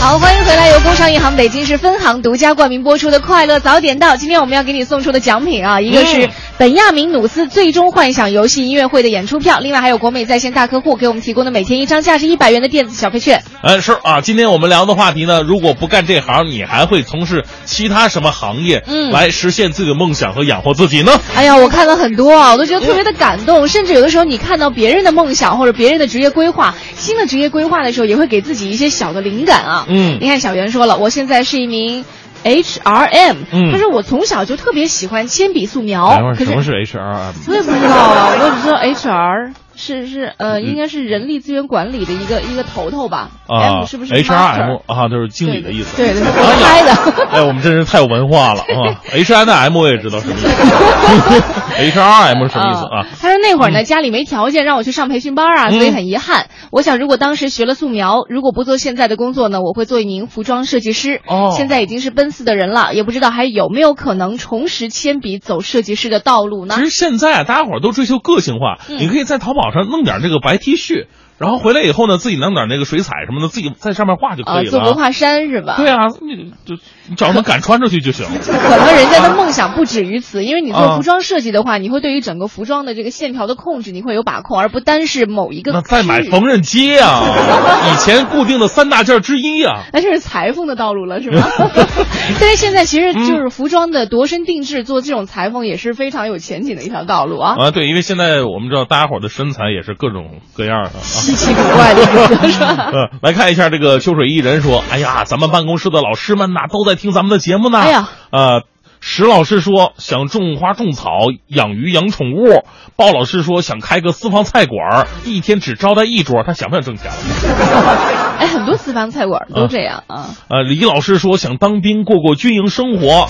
好，欢迎回来！由工商银行北京市分行独家冠名播出的《快乐早点到》。今天我们要给你送出的奖品啊，一个是本亚明努斯最终幻想游戏音乐会的演出票，另外还有国美在线大客户给我们提供的每天一张价值一百元的电子小费券。呃，是啊，今天我们聊的话题呢，如果不干这行，你还会从事其他什么行业？嗯来实现自己的梦想和养活自己呢？哎呀，我看了很多啊，我都觉得特别的感动，甚至有的时候你看到别人的梦想或者别人的职业规划、新的职业规划的时候，也会给自己一些小的灵感啊。嗯你看小袁说了，我现在是一名 HRM，嗯他说我从小就特别喜欢铅笔素描，什么是 HR？M？我也不知道啊，我只知道 HR 是是呃，应该是人力资源管理的一个一个头头吧。啊 M 是不是 HRM 啊，就是经理的意思。对对对，哎我猜呀，的。哎，我们真是太有文化了啊！H N M 我也知道什么意思，H R M 是什么意思啊？他说那会儿呢，家里没条件让我去上培训班啊，嗯所以很遗憾。我想，如果当时学了素描，如果不做现在的工作呢，我会做一名服装设计师。哦现在已经是奔四的人了，也不知道还有没有可能重拾铅笔走设计师的道路呢其？实现在啊，大家伙儿都追求个性化，嗯你可以在淘宝上弄点这个白 T 恤，然后回来以后呢，自己弄点那个水彩什么的，自己在上面画就可啊，以了。做文化衫是吧？对啊，你就你只要能敢穿出去就行了。可能人家的梦想不止于此，因为你做啊服装设计的话，你会对于整个服装的这个线条的控制，你会有把控，而不单是某一个那再买缝纫机啊，以前固定的三大件之一啊。那就是裁缝的道路了，是吧？但是现在其实就是服装的度身定制，做这种裁缝也是非常有前景的一条道路啊，啊，对，因为现在我们知道大家伙的身材也是各种各样的啊。稀奇古怪的？呃，来看一下这个秋水伊人说：“哎呀，咱们办公室的老师们呐，都在听咱们的节目呢。”哎呀，呃，石老师说想种花种草、养鱼养宠物。鲍老师说想开个私房菜馆，一天只招待一桌，他想不想挣钱？哎，很多私房菜馆都这样啊。呃，李老师说想当兵过过军营生活。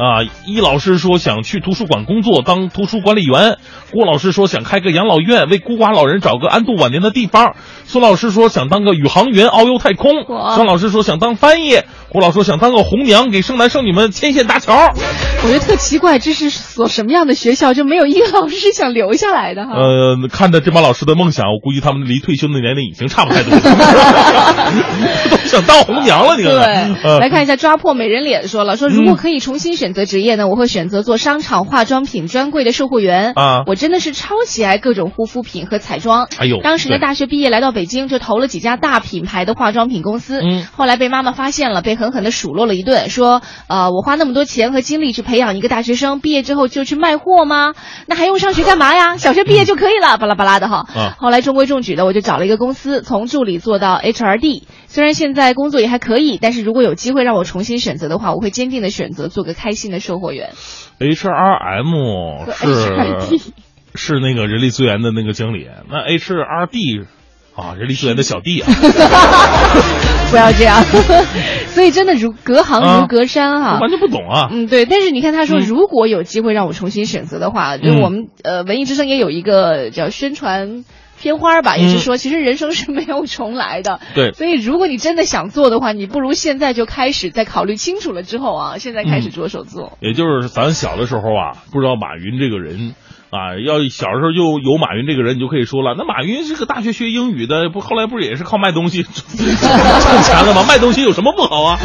啊，易老师说想去图书馆工作当图书管理员，郭老师说想开个养老院，为孤寡老人找个安度晚年的地方。孙老师说想当个宇航员，遨游太空。哇张老师说想当翻译，郭老师说想当个红娘，给剩男剩女们牵线搭桥。我觉得特奇怪，这是所什么样的学校，就没有一个老师是想留下来的哈？呃，看着这帮老师的梦想，我估计他们离退休的年龄已经差不太多了，都 想当红娘了。你对，呃来看一下抓破美人脸说了，说如果可以重新选择职业呢，我会选择做商场化妆品专柜的售货员啊我真的是超喜爱各种护肤品和彩妆。哎呦当时呢，大学毕业来到北京，就投了几家大品牌的化妆品公司。嗯后来被妈妈发现了，被狠狠的数落了一顿，说呃，我花那么多钱和精力去培养一个大学生，毕业之后就去卖货吗？那还用上学干嘛呀？小学毕业就可以了，巴拉巴拉的哈。啊后来中规中矩的，我就找了一个公司，从助理做到 HRD。虽然现在工作也还可以，但是如果有机会让我重新选择的话，我会坚定的选择做个开心的售货员。H R M 是 HRD 是那个人力资源的那个经理，那 H R D 啊，人力资源的小弟啊，不要这样，所以真的如隔行啊。如隔山哈、完全不懂啊。嗯，对，但是你看他说，嗯。如果有机会让我重新选择的话，就嗯。我们呃文艺之声也有一个叫宣传片花儿吧，也是说其实人生是没有重来的。嗯对所以如果你真的想做的话，你不如现在就开始，在考虑清楚了之后啊，现在开始嗯着手做。也就是咱小的时候啊，不知道马云这个人啊，要小时候就有马云这个人，你就可以说了，那马云是个大学学英语的，不后来不是也是靠卖东西 挣钱了吗？卖东西有什么不好啊？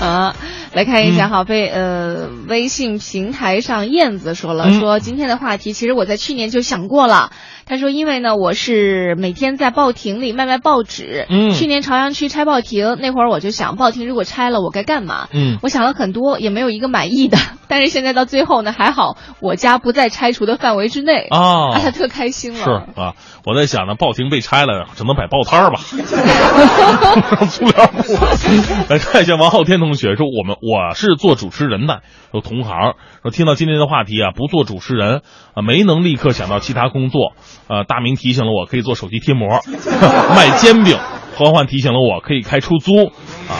啊，来看一下嗯哈，被呃微信平台上燕子说了，嗯说今天的话题其实我在去年就想过了，他说，因为呢，我是每天在报亭里卖卖报纸。嗯去年朝阳区拆报亭那会儿，我就想，报亭如果拆了，我该干嘛？嗯我想了很多，也没有一个满意的。但是现在到最后呢，还好我家不在拆除的范围之内啊他特开心了。是啊，我在想呢，报亭被拆了，只能摆报摊儿吧，上塑料布。来看一下王浩天同学说，我们我是做主持人的，有同行说听到今天的话题啊，不做主持人啊，没能立刻想到其他工作。呃，大明提醒了我可以做手机贴膜，卖煎饼。欢欢提醒了我可以开出租啊。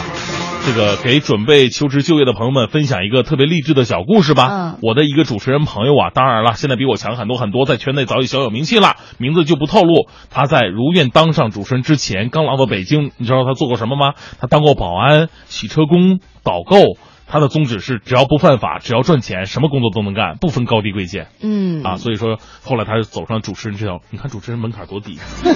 这个给准备求职就业的朋友们分享一个特别励志的小故事吧。嗯我的一个主持人朋友啊，当然了，现在比我强很多很多，在圈内早已小有名气了，名字就不透露。他在如愿当上主持人之前，刚来到北京，你知道他做过什么吗？他当过保安、洗车工、导购。他的宗旨是只要不犯法，只要赚钱，什么工作都能干，不分高低贵贱。嗯啊，所以说后来他就走上主持人这条，你看主持人门槛多低。所以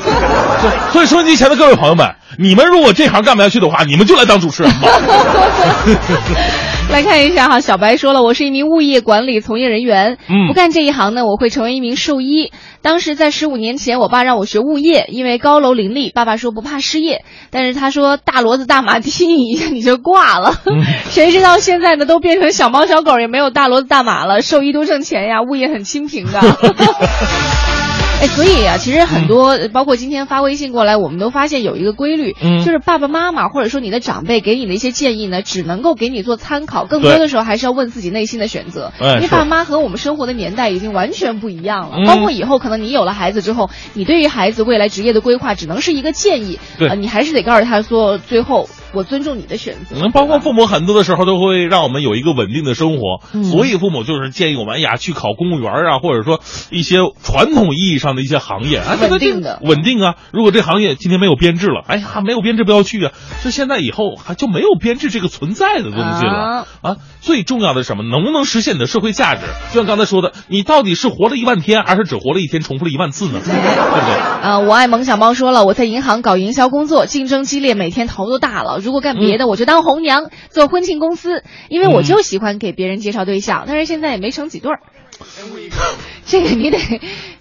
所以收音机前的各位朋友们，你们如果这行干不下去的话，你们就来当主持人吧。来看一下哈，小白说了，我是一名物业管理从业人员，嗯不干这一行呢，我会成为一名兽医。当时在十五年前，我爸让我学物业，因为高楼林立，爸爸说不怕失业，但是他说大骡子大马踢你一下你就挂了。谁知道现在呢，都变成小猫小狗，也没有大骡子大马了，兽医多挣钱呀，物业很清贫的。哎，所以啊，其实很多，呃包括今天发微信过来，我们都发现有一个规律，嗯。就是爸爸妈妈或者说你的长辈给你的一些建议呢，只能够给你做参考，更多的时候还是要问自己内心的选择。因为爸妈和我们生活的年代已经完全不一样了，嗯。包括以后可能你有了孩子之后，你对于孩子未来职业的规划只能是一个建议，对。呃，你还是得告诉他说，最后我尊重你的选择。嗯，包括父母很多的时候都会让我们有一个稳定的生活，嗯所以父母就是建议我们，哎呀，去考公务员啊，或者说一些传统意义上的一些行业，啊，这个稳定的稳定啊。如果这行业今天没有编制了，哎呀，没有编制不要去啊。就现在以后还就没有编制这个存在的东西了啊啊。最重要的是什么？能不能实现你的社会价值？就像刚才说的，你到底是活了一万天，还是只活了一天，重复了一万次呢？对不对？啊，我爱萌小猫说了，我在银行搞营销工作，竞争激烈，每天头都大了。如果干别的，我就当红娘，做婚庆公司，因为我就喜欢给别人介绍对象，但是现在也没成几对儿。这个你得，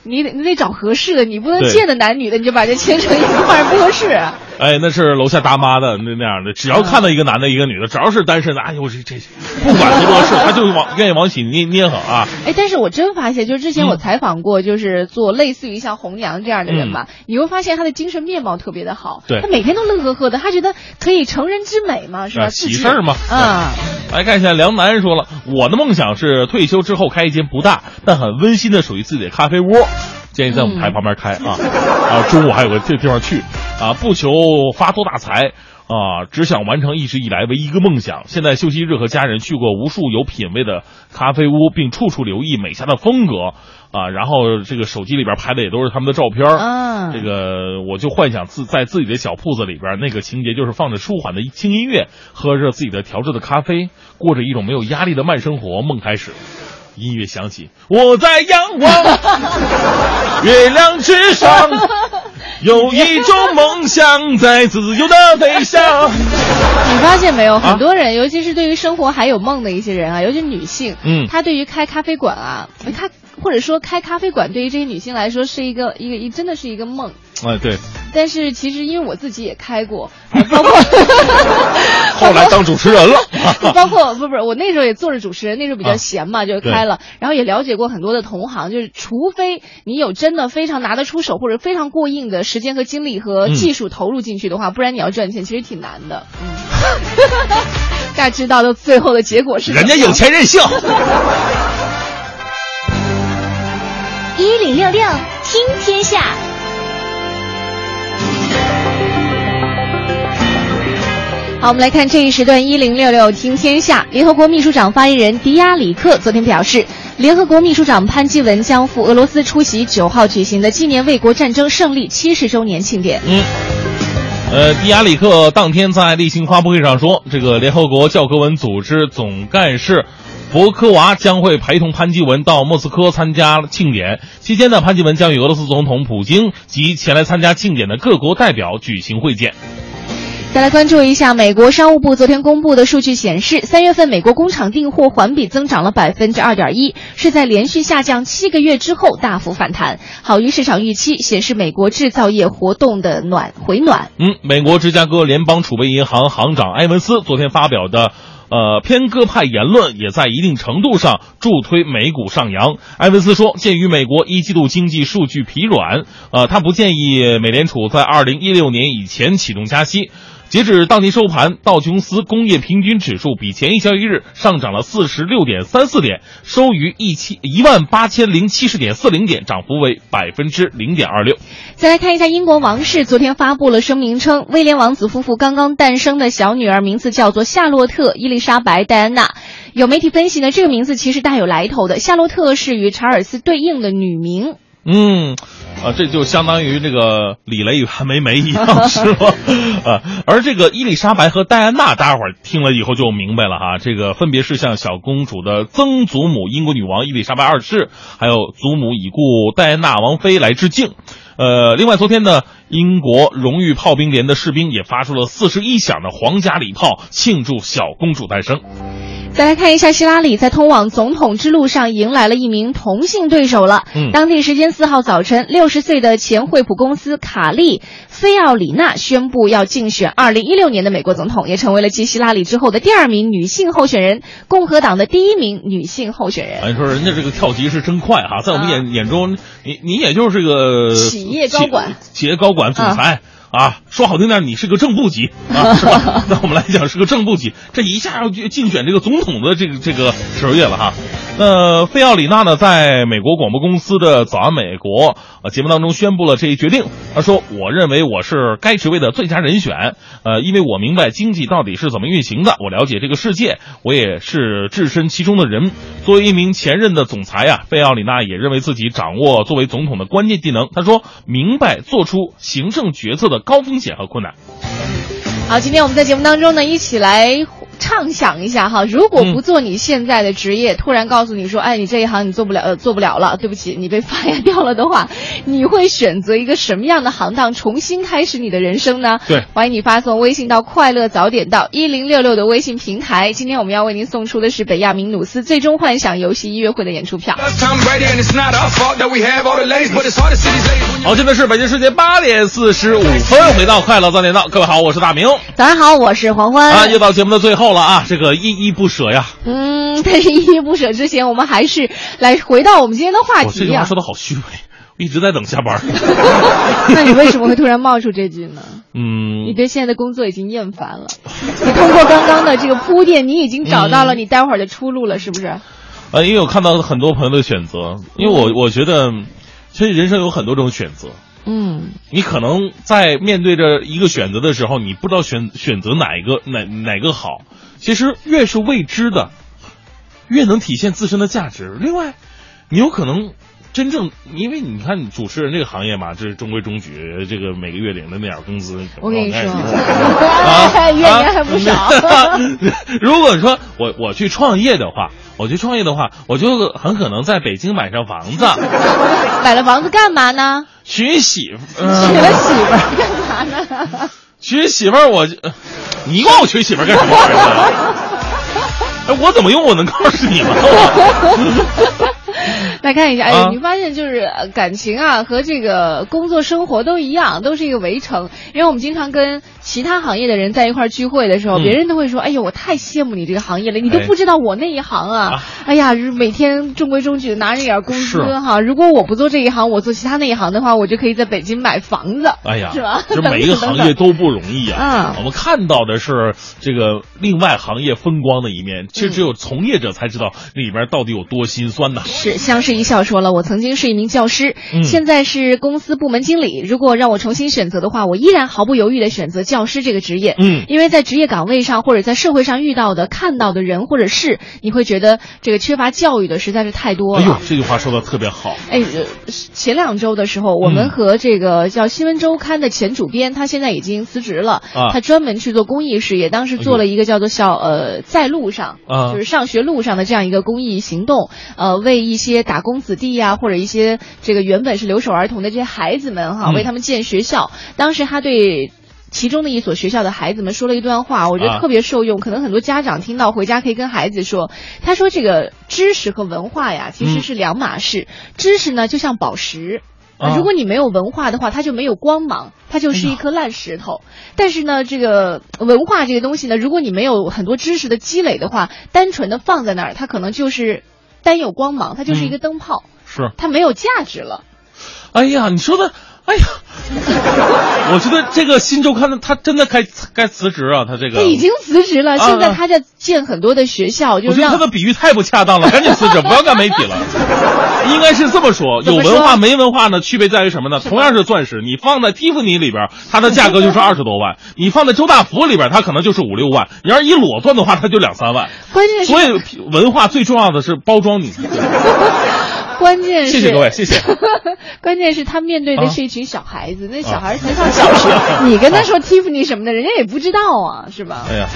你得，你得找合适的，你不能见的男女的你就把这牵成一块儿，不合适。哎，那是楼下大妈的那那样的，只要看到一个男的，一个女的，只要是单身的，哎呦，这这不管多合适，他就往愿意往起捏捏合啊。哎，但是我真发现，就是之前我嗯采访过，就是做类似于像红娘这样的人吧，你会发现他的精神面貌特别的好，对他每天都乐呵呵的，他觉得可以成人之美嘛，是吧？喜事儿嘛啊。来看一下，梁楠说了，我的梦想是退休之后开一间不大但很温馨的属于自己的咖啡窝，建议在我们台旁边开啊，啊，中午还有个这地方去啊，不求发多大财。啊，只想完成一直以来唯一一个梦想。现在休息日和家人去过无数有品位的咖啡屋，并处处留意美家的风格啊。然后这个手机里边拍的也都是他们的照片儿啊这个我就幻想自在自己的小铺子里边，那个情节就是放着舒缓的轻音乐，喝着自己的调制的咖啡，过着一种没有压力的慢生活。梦开始，音乐响起，我在仰望 月亮之上，有一种梦想在自由的飞翔。你发现没有，很多人，尤其是对于生活还有梦的一些人啊，尤其女性，嗯。她对于开咖啡馆啊，开或者说开咖啡馆，对于这些女性来说是一个一个一真的是一个梦。哎，对，但是其实因为我自己也开过，呃包括后来当主持人了。包括不不是我那时候也做着主持人，那时候比较啊闲嘛，就开了，然后也了解过很多的同行，就是除非你有真的非常拿得出手或者非常过硬的时间和精力和嗯技术投入进去的话，不然你要赚钱其实挺难的。嗯，大家知道的最后的结果是人家有钱任性。一零六六听天下，好，我们来看这一时段一零六六听天下。联合国秘书长发言人迪亚里克昨天表示，联合国秘书长潘基文将赴俄罗斯出席九号举行的纪念卫国战争胜利七十周年庆典。嗯。呃，迪亚里克当天在例行发布会上说，这个联合国教科文组织总干事博科娃将会陪同潘基文到莫斯科参加庆典。期间呢，潘基文将与俄罗斯总统普京及前来参加庆典的各国代表举行会见。再来关注一下，美国商务部昨天公布的数据显示，三月份美国工厂订货环比增长了百分之二点一，是在连续下降七个月之后大幅反弹，好于市场预期，显示美国制造业活动的暖回暖。嗯，美国芝加哥联邦储备银行行长埃文斯昨天发表的。呃，偏鸽派言论也在一定程度上助推美股上扬。埃文斯说，鉴于美国一季度经济数据疲软，呃，他不建议美联储在二零一六年以前启动加息。截止当天收盘，道琼斯工业平均指数比前一交易日上涨了四十六点三四点，收于一七一万八千零七十点四零点，涨幅为百分之零点二六。再来看一下英国王室，昨天发布了声明称，威廉王子夫妇刚刚诞生的小女儿名字叫做夏洛特·伊丽莎白·戴安娜。有媒体分析呢，这个名字其实大有来头的，夏洛特是与查尔斯对应的女名。嗯。啊，这就相当于这个李雷与韩梅梅一样，是吧？啊，而这个伊丽莎白和戴安娜，大家伙儿听了以后就明白了哈。这个分别是向小公主的曾祖母英国女王伊丽莎白二世，还有祖母已故戴安娜王妃来致敬。呃，另外昨天呢，英国荣誉炮兵连的士兵也发出了四十一响的皇家礼炮，庆祝小公主诞生。再来看一下，希拉里在通往总统之路上迎来了一名同性对手了。嗯，当地时间四号早晨，六十岁的前惠普公司卡利·菲奥里娜宣布要竞选二零一六年的美国总统，也成为了继希拉里之后的第二名女性候选人，共和党的第一名女性候选人。哎，说人家这个跳级是真快哈，在我们眼眼中，你你也就是个企业高管，企业高管总裁。啊，说好听点，你是个正部级 啊，是吧？那我们来讲是个正部级，这一下要竞选这个总统的这个这个职业了哈。那费奥里娜呢，在美国广播公司的《早安美国》呃节目当中宣布了这一决定。他说：“我认为我是该职位的最佳人选，呃，因为我明白经济到底是怎么运行的，我了解这个世界，我也是置身其中的人。作为一名前任的总裁啊，费奥里娜也认为自己掌握作为总统的关键技能。他说明白做出行政决策的高风险和困难。”好，今天我们在节目当中呢，一起来。畅想一下哈，如果不做你现在的职业，突然告诉你说，哎，你这一行你做不了，呃，做不了了，对不起，你被 fire 掉了的话，你会选择一个什么样的行当，重新开始你的人生呢？对，欢迎你发送微信到快乐早点到一零六六的微信平台。今天我们要为您送出的是北亚明努斯最终幻想游戏音乐会的演出票。好，现在是北京时间八点四十五分，回到快乐早点到，各位好，我是大明。早上好，我是黄欢。啊，又到节目的最后。够了啊！这个依依不舍呀。嗯，但是依依不舍之前，我们还是来回到我们今天的话题。这句话说的好虚伪，我一直在等下班。那你为什么会突然冒出这句呢？嗯，你对现在的工作已经厌烦了。你通过刚刚的这个铺垫，你已经找到了你待会儿的出路了，是不是？呃，因为我看到很多朋友的选择，因为我我觉得，其实人生有很多种选择。嗯，你可能在面对着一个选择的时候，你不知道选选择哪一个哪哪个好。其实越是未知的，越能体现自身的价值。另外，你有可能真正，因为你看主持人这个行业嘛，这是中规中矩，这个每个月领的那点工资，我跟你说，啊，月年还不少。如果说我我去创业的话，我去创业的话，我就很可能在北京买上房子。买了房子干嘛呢？娶媳妇。娶了媳妇干嘛呢？娶媳妇儿，我你管我娶媳妇儿干什么？哎，我怎么用我能告诉你吗？来看一下，哎，你发现就是感情啊和这个工作生活都一样，都是一个围城。因为我们经常跟其他行业的人在一块聚会的时候，别人都会说：“哎呦，我太羡慕你这个行业了，你都不知道我那一行啊！哎呀，每天中规中矩的拿着点工资哈。如果我不做这一行，我做其他那一行的话，我就可以在北京买房子。哎呀，是吧？就每一个行业都不容易啊。嗯我们看到的是这个另外行业风光的一面，其实只有从业者才知道里边到底有多心酸呐。是 相视一笑说了，我曾经是一名教师，现在是公司部门经理。如果让我重新选择的话，我依然毫不犹豫的选择教师这个职业。嗯，因为在职业岗位上或者在社会上遇到的、看到的人或者事，你会觉得这个缺乏教育的实在是太多了。哎呦，这句话说的特别好。哎，前两周的时候，我们和这个叫《新闻周刊》的前主编，他现在已经辞职了。啊，他专门去做公益事业，当时做了一个叫做“小呃在路上”，啊，就是上学路上的这样一个公益行动。呃，为一些打工子弟呀，或者一些这个原本是留守儿童的这些孩子们哈，为他们建学校。当时他对其中的一所学校的孩子们说了一段话，我觉得啊特别受用，可能很多家长听到回家可以跟孩子说。他说：“这个知识和文化呀，其实是两码事。知识呢，就像宝石。”啊如果你没有文化的话，它就没有光芒，它就是一颗烂石头。但是呢，这个文化这个东西呢，如果你没有很多知识的积累的话，单纯的放在那儿，它可能就是单有光芒，它就是一个灯泡，是，它没有价值了。哎呀，你说的，哎呀，我觉得这个新周刊的他真的该该辞职啊，他这个他已经辞职了，啊现在他在建很多的学校，就我觉得他的比喻太不恰当了，赶紧辞职，不要干媒体了。应该是这么说，有文化没文化呢？区别在于什么呢？同样是钻石，你放在蒂芙尼里边，它的价格就是 二十多万；你放在周大福里边，它可能就是五六万。你要是一裸钻的话，它就两三万。关键是所以文化最重要的是包装你。关键是谢谢各位，谢谢。关键是他面对的啊是一群小孩子，那小孩才上小学，你跟他说 Tiffany 什么的，人家也不知道啊，是吧？哎呀，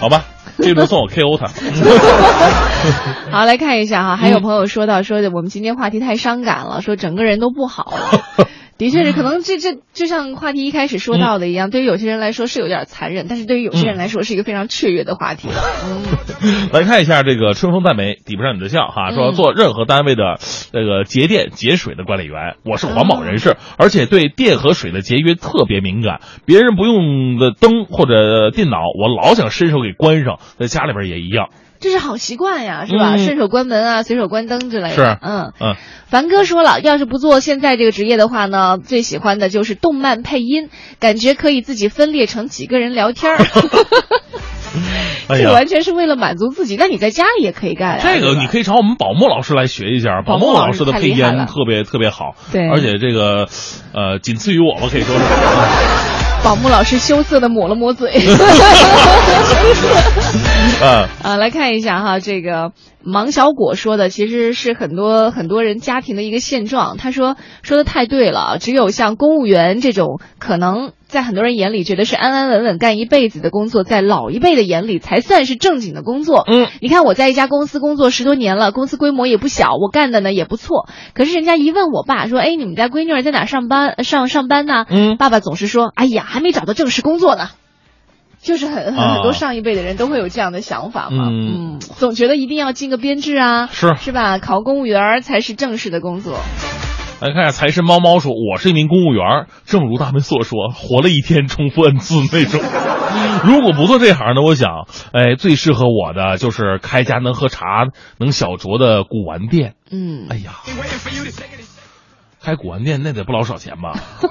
好吧，这轮算我 KO 他。好，来看一下哈，还有朋友说到说的我们今天话题太伤感了，说整个人都不好了。的确是，可能这这就像话题一开始说到的一样，对于有些人来说是有点残忍，但是对于有些人来说是一个非常雀跃的话题。嗯，来看一下这个春风再美，抵不上你的笑哈。说嗯做任何单位的这个节电节水的管理员，我是环保人士，而且对电和水的节约特别敏感。别人不用的灯或者电脑，我老想伸手给关上，在家里边也一样。这是好习惯呀，是吧？嗯顺手关门啊，随手关灯之类的。是嗯。嗯，凡哥说了，要是不做现在这个职业的话呢，最喜欢的就是动漫配音，感觉可以自己分裂成几个人聊天儿。这完全是为了满足自己。那你在家里也可以干啊。这个你可以找我们宝墨老师来学一下，宝墨老师的配音特别特别好，对而且这个呃仅次于我吧，可以说是。宝木老师羞涩的抹了抹嘴。嗯啊，来看一下哈，这个芒小果说的其实是很多很多人家庭的一个现状。他说说的太对了，只有像公务员这种可能在很多人眼里觉得是安安稳稳干一辈子的工作，在老一辈的眼里才算是正经的工作。嗯，你看我在一家公司工作十多年了，公司规模也不小，我干的呢也不错。可是人家一问我爸说，哎，你们家闺女儿在哪上班上上班呢？嗯，爸爸总是说，哎呀，还没找到正式工作呢。就是很很啊很多上一辈的人都会有这样的想法嘛，嗯总觉得一定要进个编制啊，是是吧？考公务员儿才是正式的工作。来看一下财神猫猫说：“我是一名公务员，正如他们所说，活了一天重复 n 次那种。如果不做这行呢，我想，哎，最适合我的就是开家能喝茶、能小酌的古玩店。嗯，哎呀，开古玩店那得不老少钱吧？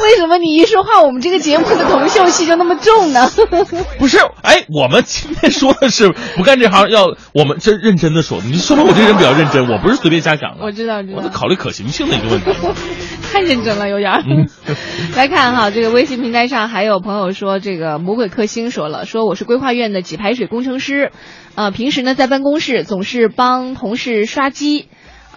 为什么你一说话，我们这个节目的铜臭气就那么重呢？不是，哎，我们今天说的是不干这行，要我们这认真的说，你说明我这人比较认真，我不是随便瞎想的。我知道，知道我得。考虑可行性的一个问题。太认真了，有点来看哈，这个微信平台上还有朋友说，这个魔鬼克星说了，说我是规划院的给排水工程师，呃，平时呢在办公室总是帮同事刷机。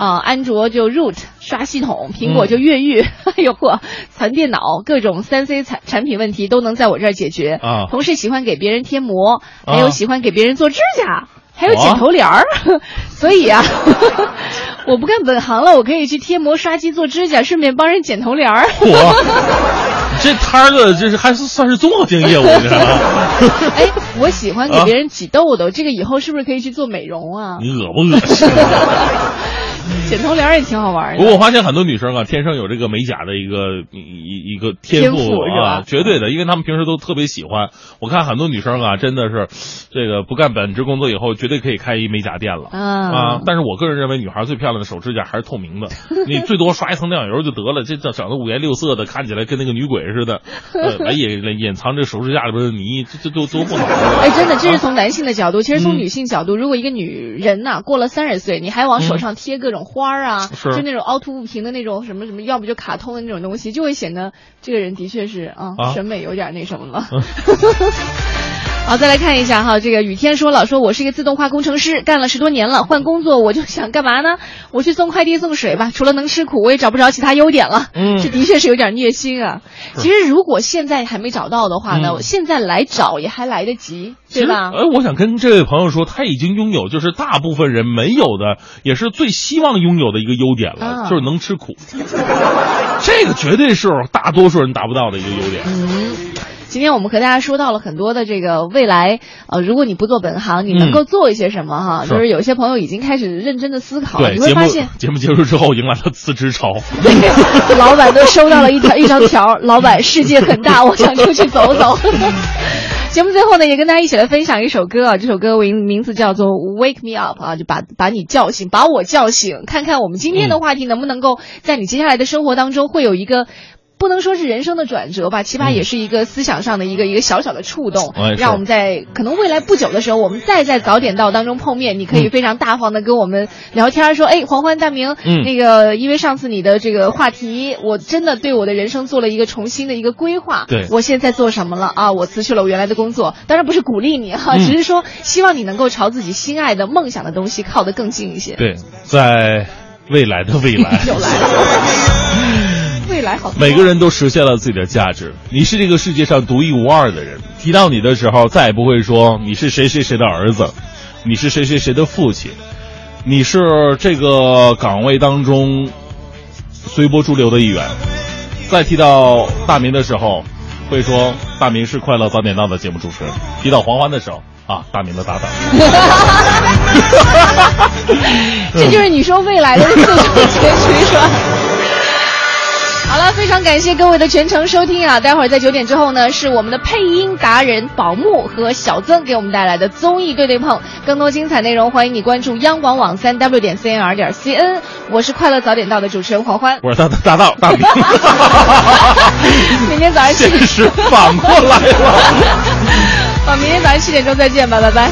啊、安卓就 root 刷系统，苹果就越狱，哎呦嚯，传电脑，各种三 C 产产品问题都能在我这儿解决。啊同事喜欢给别人贴膜，还有啊喜欢给别人做指甲，还有剪头帘儿，所以啊，我不干本行了，我可以去贴膜、刷机、做指甲，顺便帮人剪头帘儿。我这摊儿的这是还是算是综合性业务呢。哎，我喜欢给别人挤痘痘，这个以后是不是可以去做美容啊？你恶不恶心？剪头帘也挺好玩的。不过我发现很多女生啊，天生有这个美甲的一个一一一个天天赋啊，绝对的，因为她们平时都特别喜欢。我看很多女生啊，真的是这个不干本职工作以后，绝对可以开一美甲店了。啊啊！但是我个人认为，女孩最漂亮的手指甲还是透明的，你最多刷一层亮油就得了。这这整的五颜六色的，看起来跟那个女鬼似的，呃，来隐隐藏这手指甲里边的泥，这这都都不好。哎，真的，这是从男性的角度。其实从嗯女性角度，如果一个女人呐、过了三十岁，你还往手上贴各种花儿啊，嗯是就那种凹凸不平的那种什么什么，要不就卡通的那种东西，就会显得这个人的确是啊，啊审美有点那什么了。好，再来看一下哈，这个雨天说了，说我是一个自动化工程师，干了十多年了，换工作我就想干嘛呢？我去送快递送水吧，除了能吃苦，我也找不着其他优点了。嗯这的确是有点虐心啊。其实如果现在还没找到的话呢，嗯现在来找也还来得及，对吧？哎，我想跟这位朋友说，他已经拥有就是大部分人没有的，也是最希望拥有的一个优点了，啊就是能吃苦。这个绝对是大多数人达不到的一个优点。嗯，今天我们和大家说到了很多的这个未来，呃，如果你不做本行，你能够做一些什么哈？是就是有些朋友已经开始认真的思考，对，你会发现节目结束之后迎来了辞职潮。老板都收到了一条一张条，老板世界很大，我想出去走走。节目最后呢，也跟大家一起来分享一首歌啊，这首歌名名字叫做《Wake Me Up》啊，就把把你叫醒，把我叫醒，看看我们今天的话题能不能够在你接下来的生活当中会有一个。不能说是人生的转折吧，起码也是一个思想上的一个一个小小的触动让我们在可能未来不久的时候，我们再在早点到当中碰面，你可以非常大方的跟我们聊天，说，哎，黄欢大明，嗯。那个因为上次你的这个话题，我真的对我的人生做了一个重新的一个规划，对。我现在做什么了？啊？我辞去了我原来的工作，当然不是鼓励你哈，嗯。只是说希望你能够朝自己心爱的梦想的东西靠得更近一些。对，在未来的未来，又来。了，未来好，每个人都实现了自己的价值。你是这个世界上独一无二的人。提到你的时候，再也不会说你是谁谁谁的儿子，你是谁谁谁的父亲，你是这个岗位当中随波逐流的一员。再提到大明的时候，会说大明是快乐早点到的节目主持人。提到黄欢的时候，啊，大明的搭档。这就是你说未来的最终结局是吧？好了，非常感谢各位的全程收听啊！待会儿在九点之后呢，是我们的配音达人宝木和小曾给我们带来的综艺对对碰。更多精彩内容，欢迎你关注央广网三 w 点 cnr 点 cn。我是快乐早点到的主持人黄欢，我是他的搭档大明。明天早上七 现实反过来了。好，明天早上七点钟再见吧，拜拜。